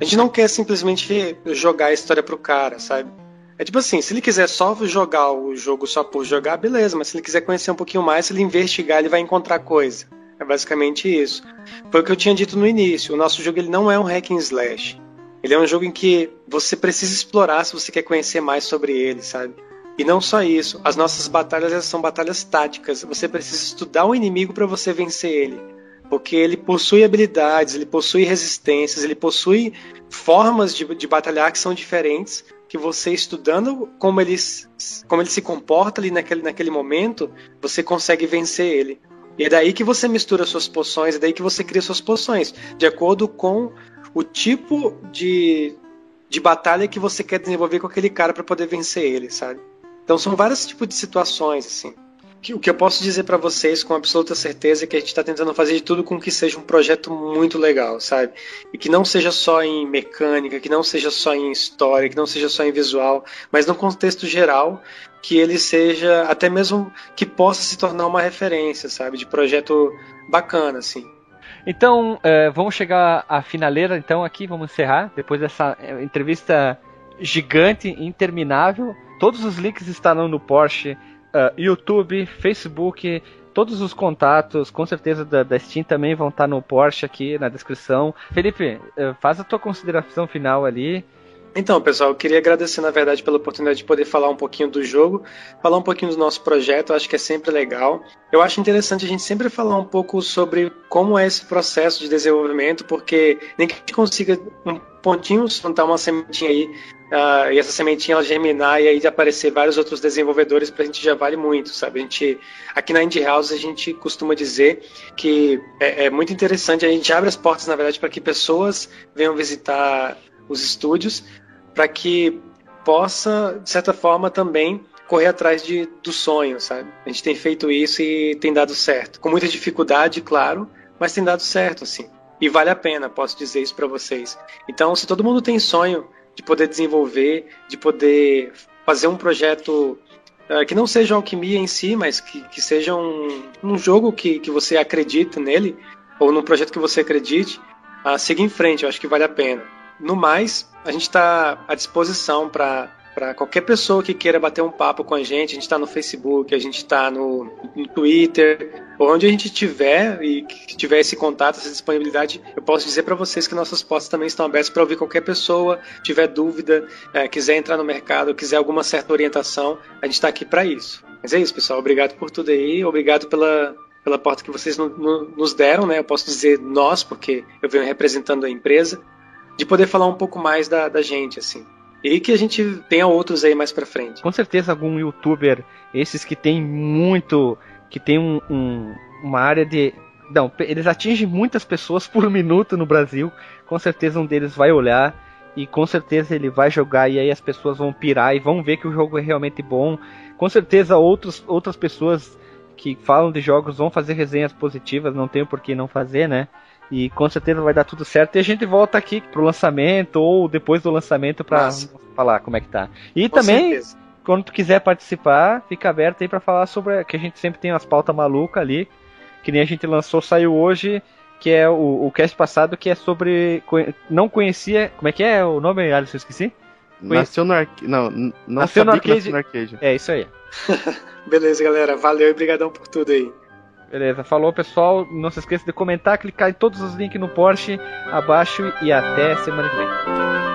a gente não quer simplesmente jogar a história pro cara, sabe? É tipo assim, se ele quiser só jogar o jogo só por jogar, beleza, mas se ele quiser conhecer um pouquinho mais, se ele investigar, ele vai encontrar coisa. É basicamente isso. Foi o que eu tinha dito no início. O nosso jogo ele não é um hack and slash. Ele é um jogo em que você precisa explorar se você quer conhecer mais sobre ele, sabe? E não só isso, as nossas batalhas são batalhas táticas. Você precisa estudar o inimigo para você vencer ele. Porque ele possui habilidades, ele possui resistências, ele possui formas de, de batalhar que são diferentes. Que você estudando como ele, como ele se comporta ali naquele, naquele momento, você consegue vencer ele. E é daí que você mistura suas poções, é daí que você cria suas poções, de acordo com o tipo de, de batalha que você quer desenvolver com aquele cara para poder vencer ele, sabe? Então são vários tipos de situações, assim. o que eu posso dizer para vocês com absoluta certeza é que a gente está tentando fazer de tudo com que seja um projeto muito legal, sabe? E que não seja só em mecânica, que não seja só em história, que não seja só em visual, mas no contexto geral, que ele seja até mesmo que possa se tornar uma referência, sabe? De projeto bacana, assim. Então, é, vamos chegar à finaleira, então, aqui, vamos encerrar, depois dessa é, entrevista gigante, interminável. Todos os links estarão no Porsche, uh, YouTube, Facebook, todos os contatos, com certeza da, da, Steam também vão estar no Porsche aqui na descrição. Felipe, uh, faz a tua consideração final ali. Então, pessoal, eu queria agradecer, na verdade, pela oportunidade de poder falar um pouquinho do jogo, falar um pouquinho do nosso projeto, acho que é sempre legal. Eu acho interessante a gente sempre falar um pouco sobre como é esse processo de desenvolvimento, porque nem que a gente consiga um pontinho, plantar uma sementinha aí, uh, e essa sementinha ela germinar e aí aparecer vários outros desenvolvedores, pra gente já vale muito, sabe? A gente, aqui na Indie House a gente costuma dizer que é, é muito interessante, a gente abre as portas, na verdade, para que pessoas venham visitar os estúdios, para que possa, de certa forma, também correr atrás de, do sonho, sabe? A gente tem feito isso e tem dado certo. Com muita dificuldade, claro, mas tem dado certo, assim. E vale a pena, posso dizer isso para vocês. Então, se todo mundo tem sonho de poder desenvolver, de poder fazer um projeto uh, que não seja alquimia em si, mas que, que seja um, um jogo que, que você acredita nele, ou num projeto que você acredite, uh, siga em frente, eu acho que vale a pena. No mais, a gente está à disposição para para qualquer pessoa que queira bater um papo com a gente. A gente está no Facebook, a gente está no, no, Twitter, onde a gente tiver e tiver esse contato, essa disponibilidade, eu posso dizer para vocês que nossas portas também estão abertas para ouvir qualquer pessoa, tiver dúvida, é, quiser entrar no mercado, quiser alguma certa orientação, a gente está aqui para isso. Mas é isso, pessoal. Obrigado por tudo aí, obrigado pela, pela porta que vocês no, no, nos deram, né? Eu posso dizer nós, porque eu venho representando a empresa, de poder falar um pouco mais da, da gente, assim. E que a gente tenha outros aí mais pra frente. Com certeza algum youtuber, esses que tem muito. que tem um, um, uma área de. Não, eles atingem muitas pessoas por minuto no Brasil. Com certeza um deles vai olhar e com certeza ele vai jogar e aí as pessoas vão pirar e vão ver que o jogo é realmente bom. Com certeza outros, outras pessoas que falam de jogos vão fazer resenhas positivas, não tem por que não fazer, né? E com certeza vai dar tudo certo. E a gente volta aqui pro lançamento ou depois do lançamento para falar como é que tá. E com também, certeza. quando tu quiser participar, fica aberto aí para falar sobre. Que a gente sempre tem umas pautas malucas ali. Que nem a gente lançou, saiu hoje. Que é o, o cast passado, que é sobre. Não conhecia. Como é que é o nome, Alisson? Eu esqueci? Nasceu no arcade. Não, não nasceu no arcade. no arcade. É, isso aí. *laughs* Beleza, galera. Valeu e brigadão por tudo aí. Beleza, falou pessoal. Não se esqueça de comentar, clicar em todos os links no Porsche abaixo e até semana que vem.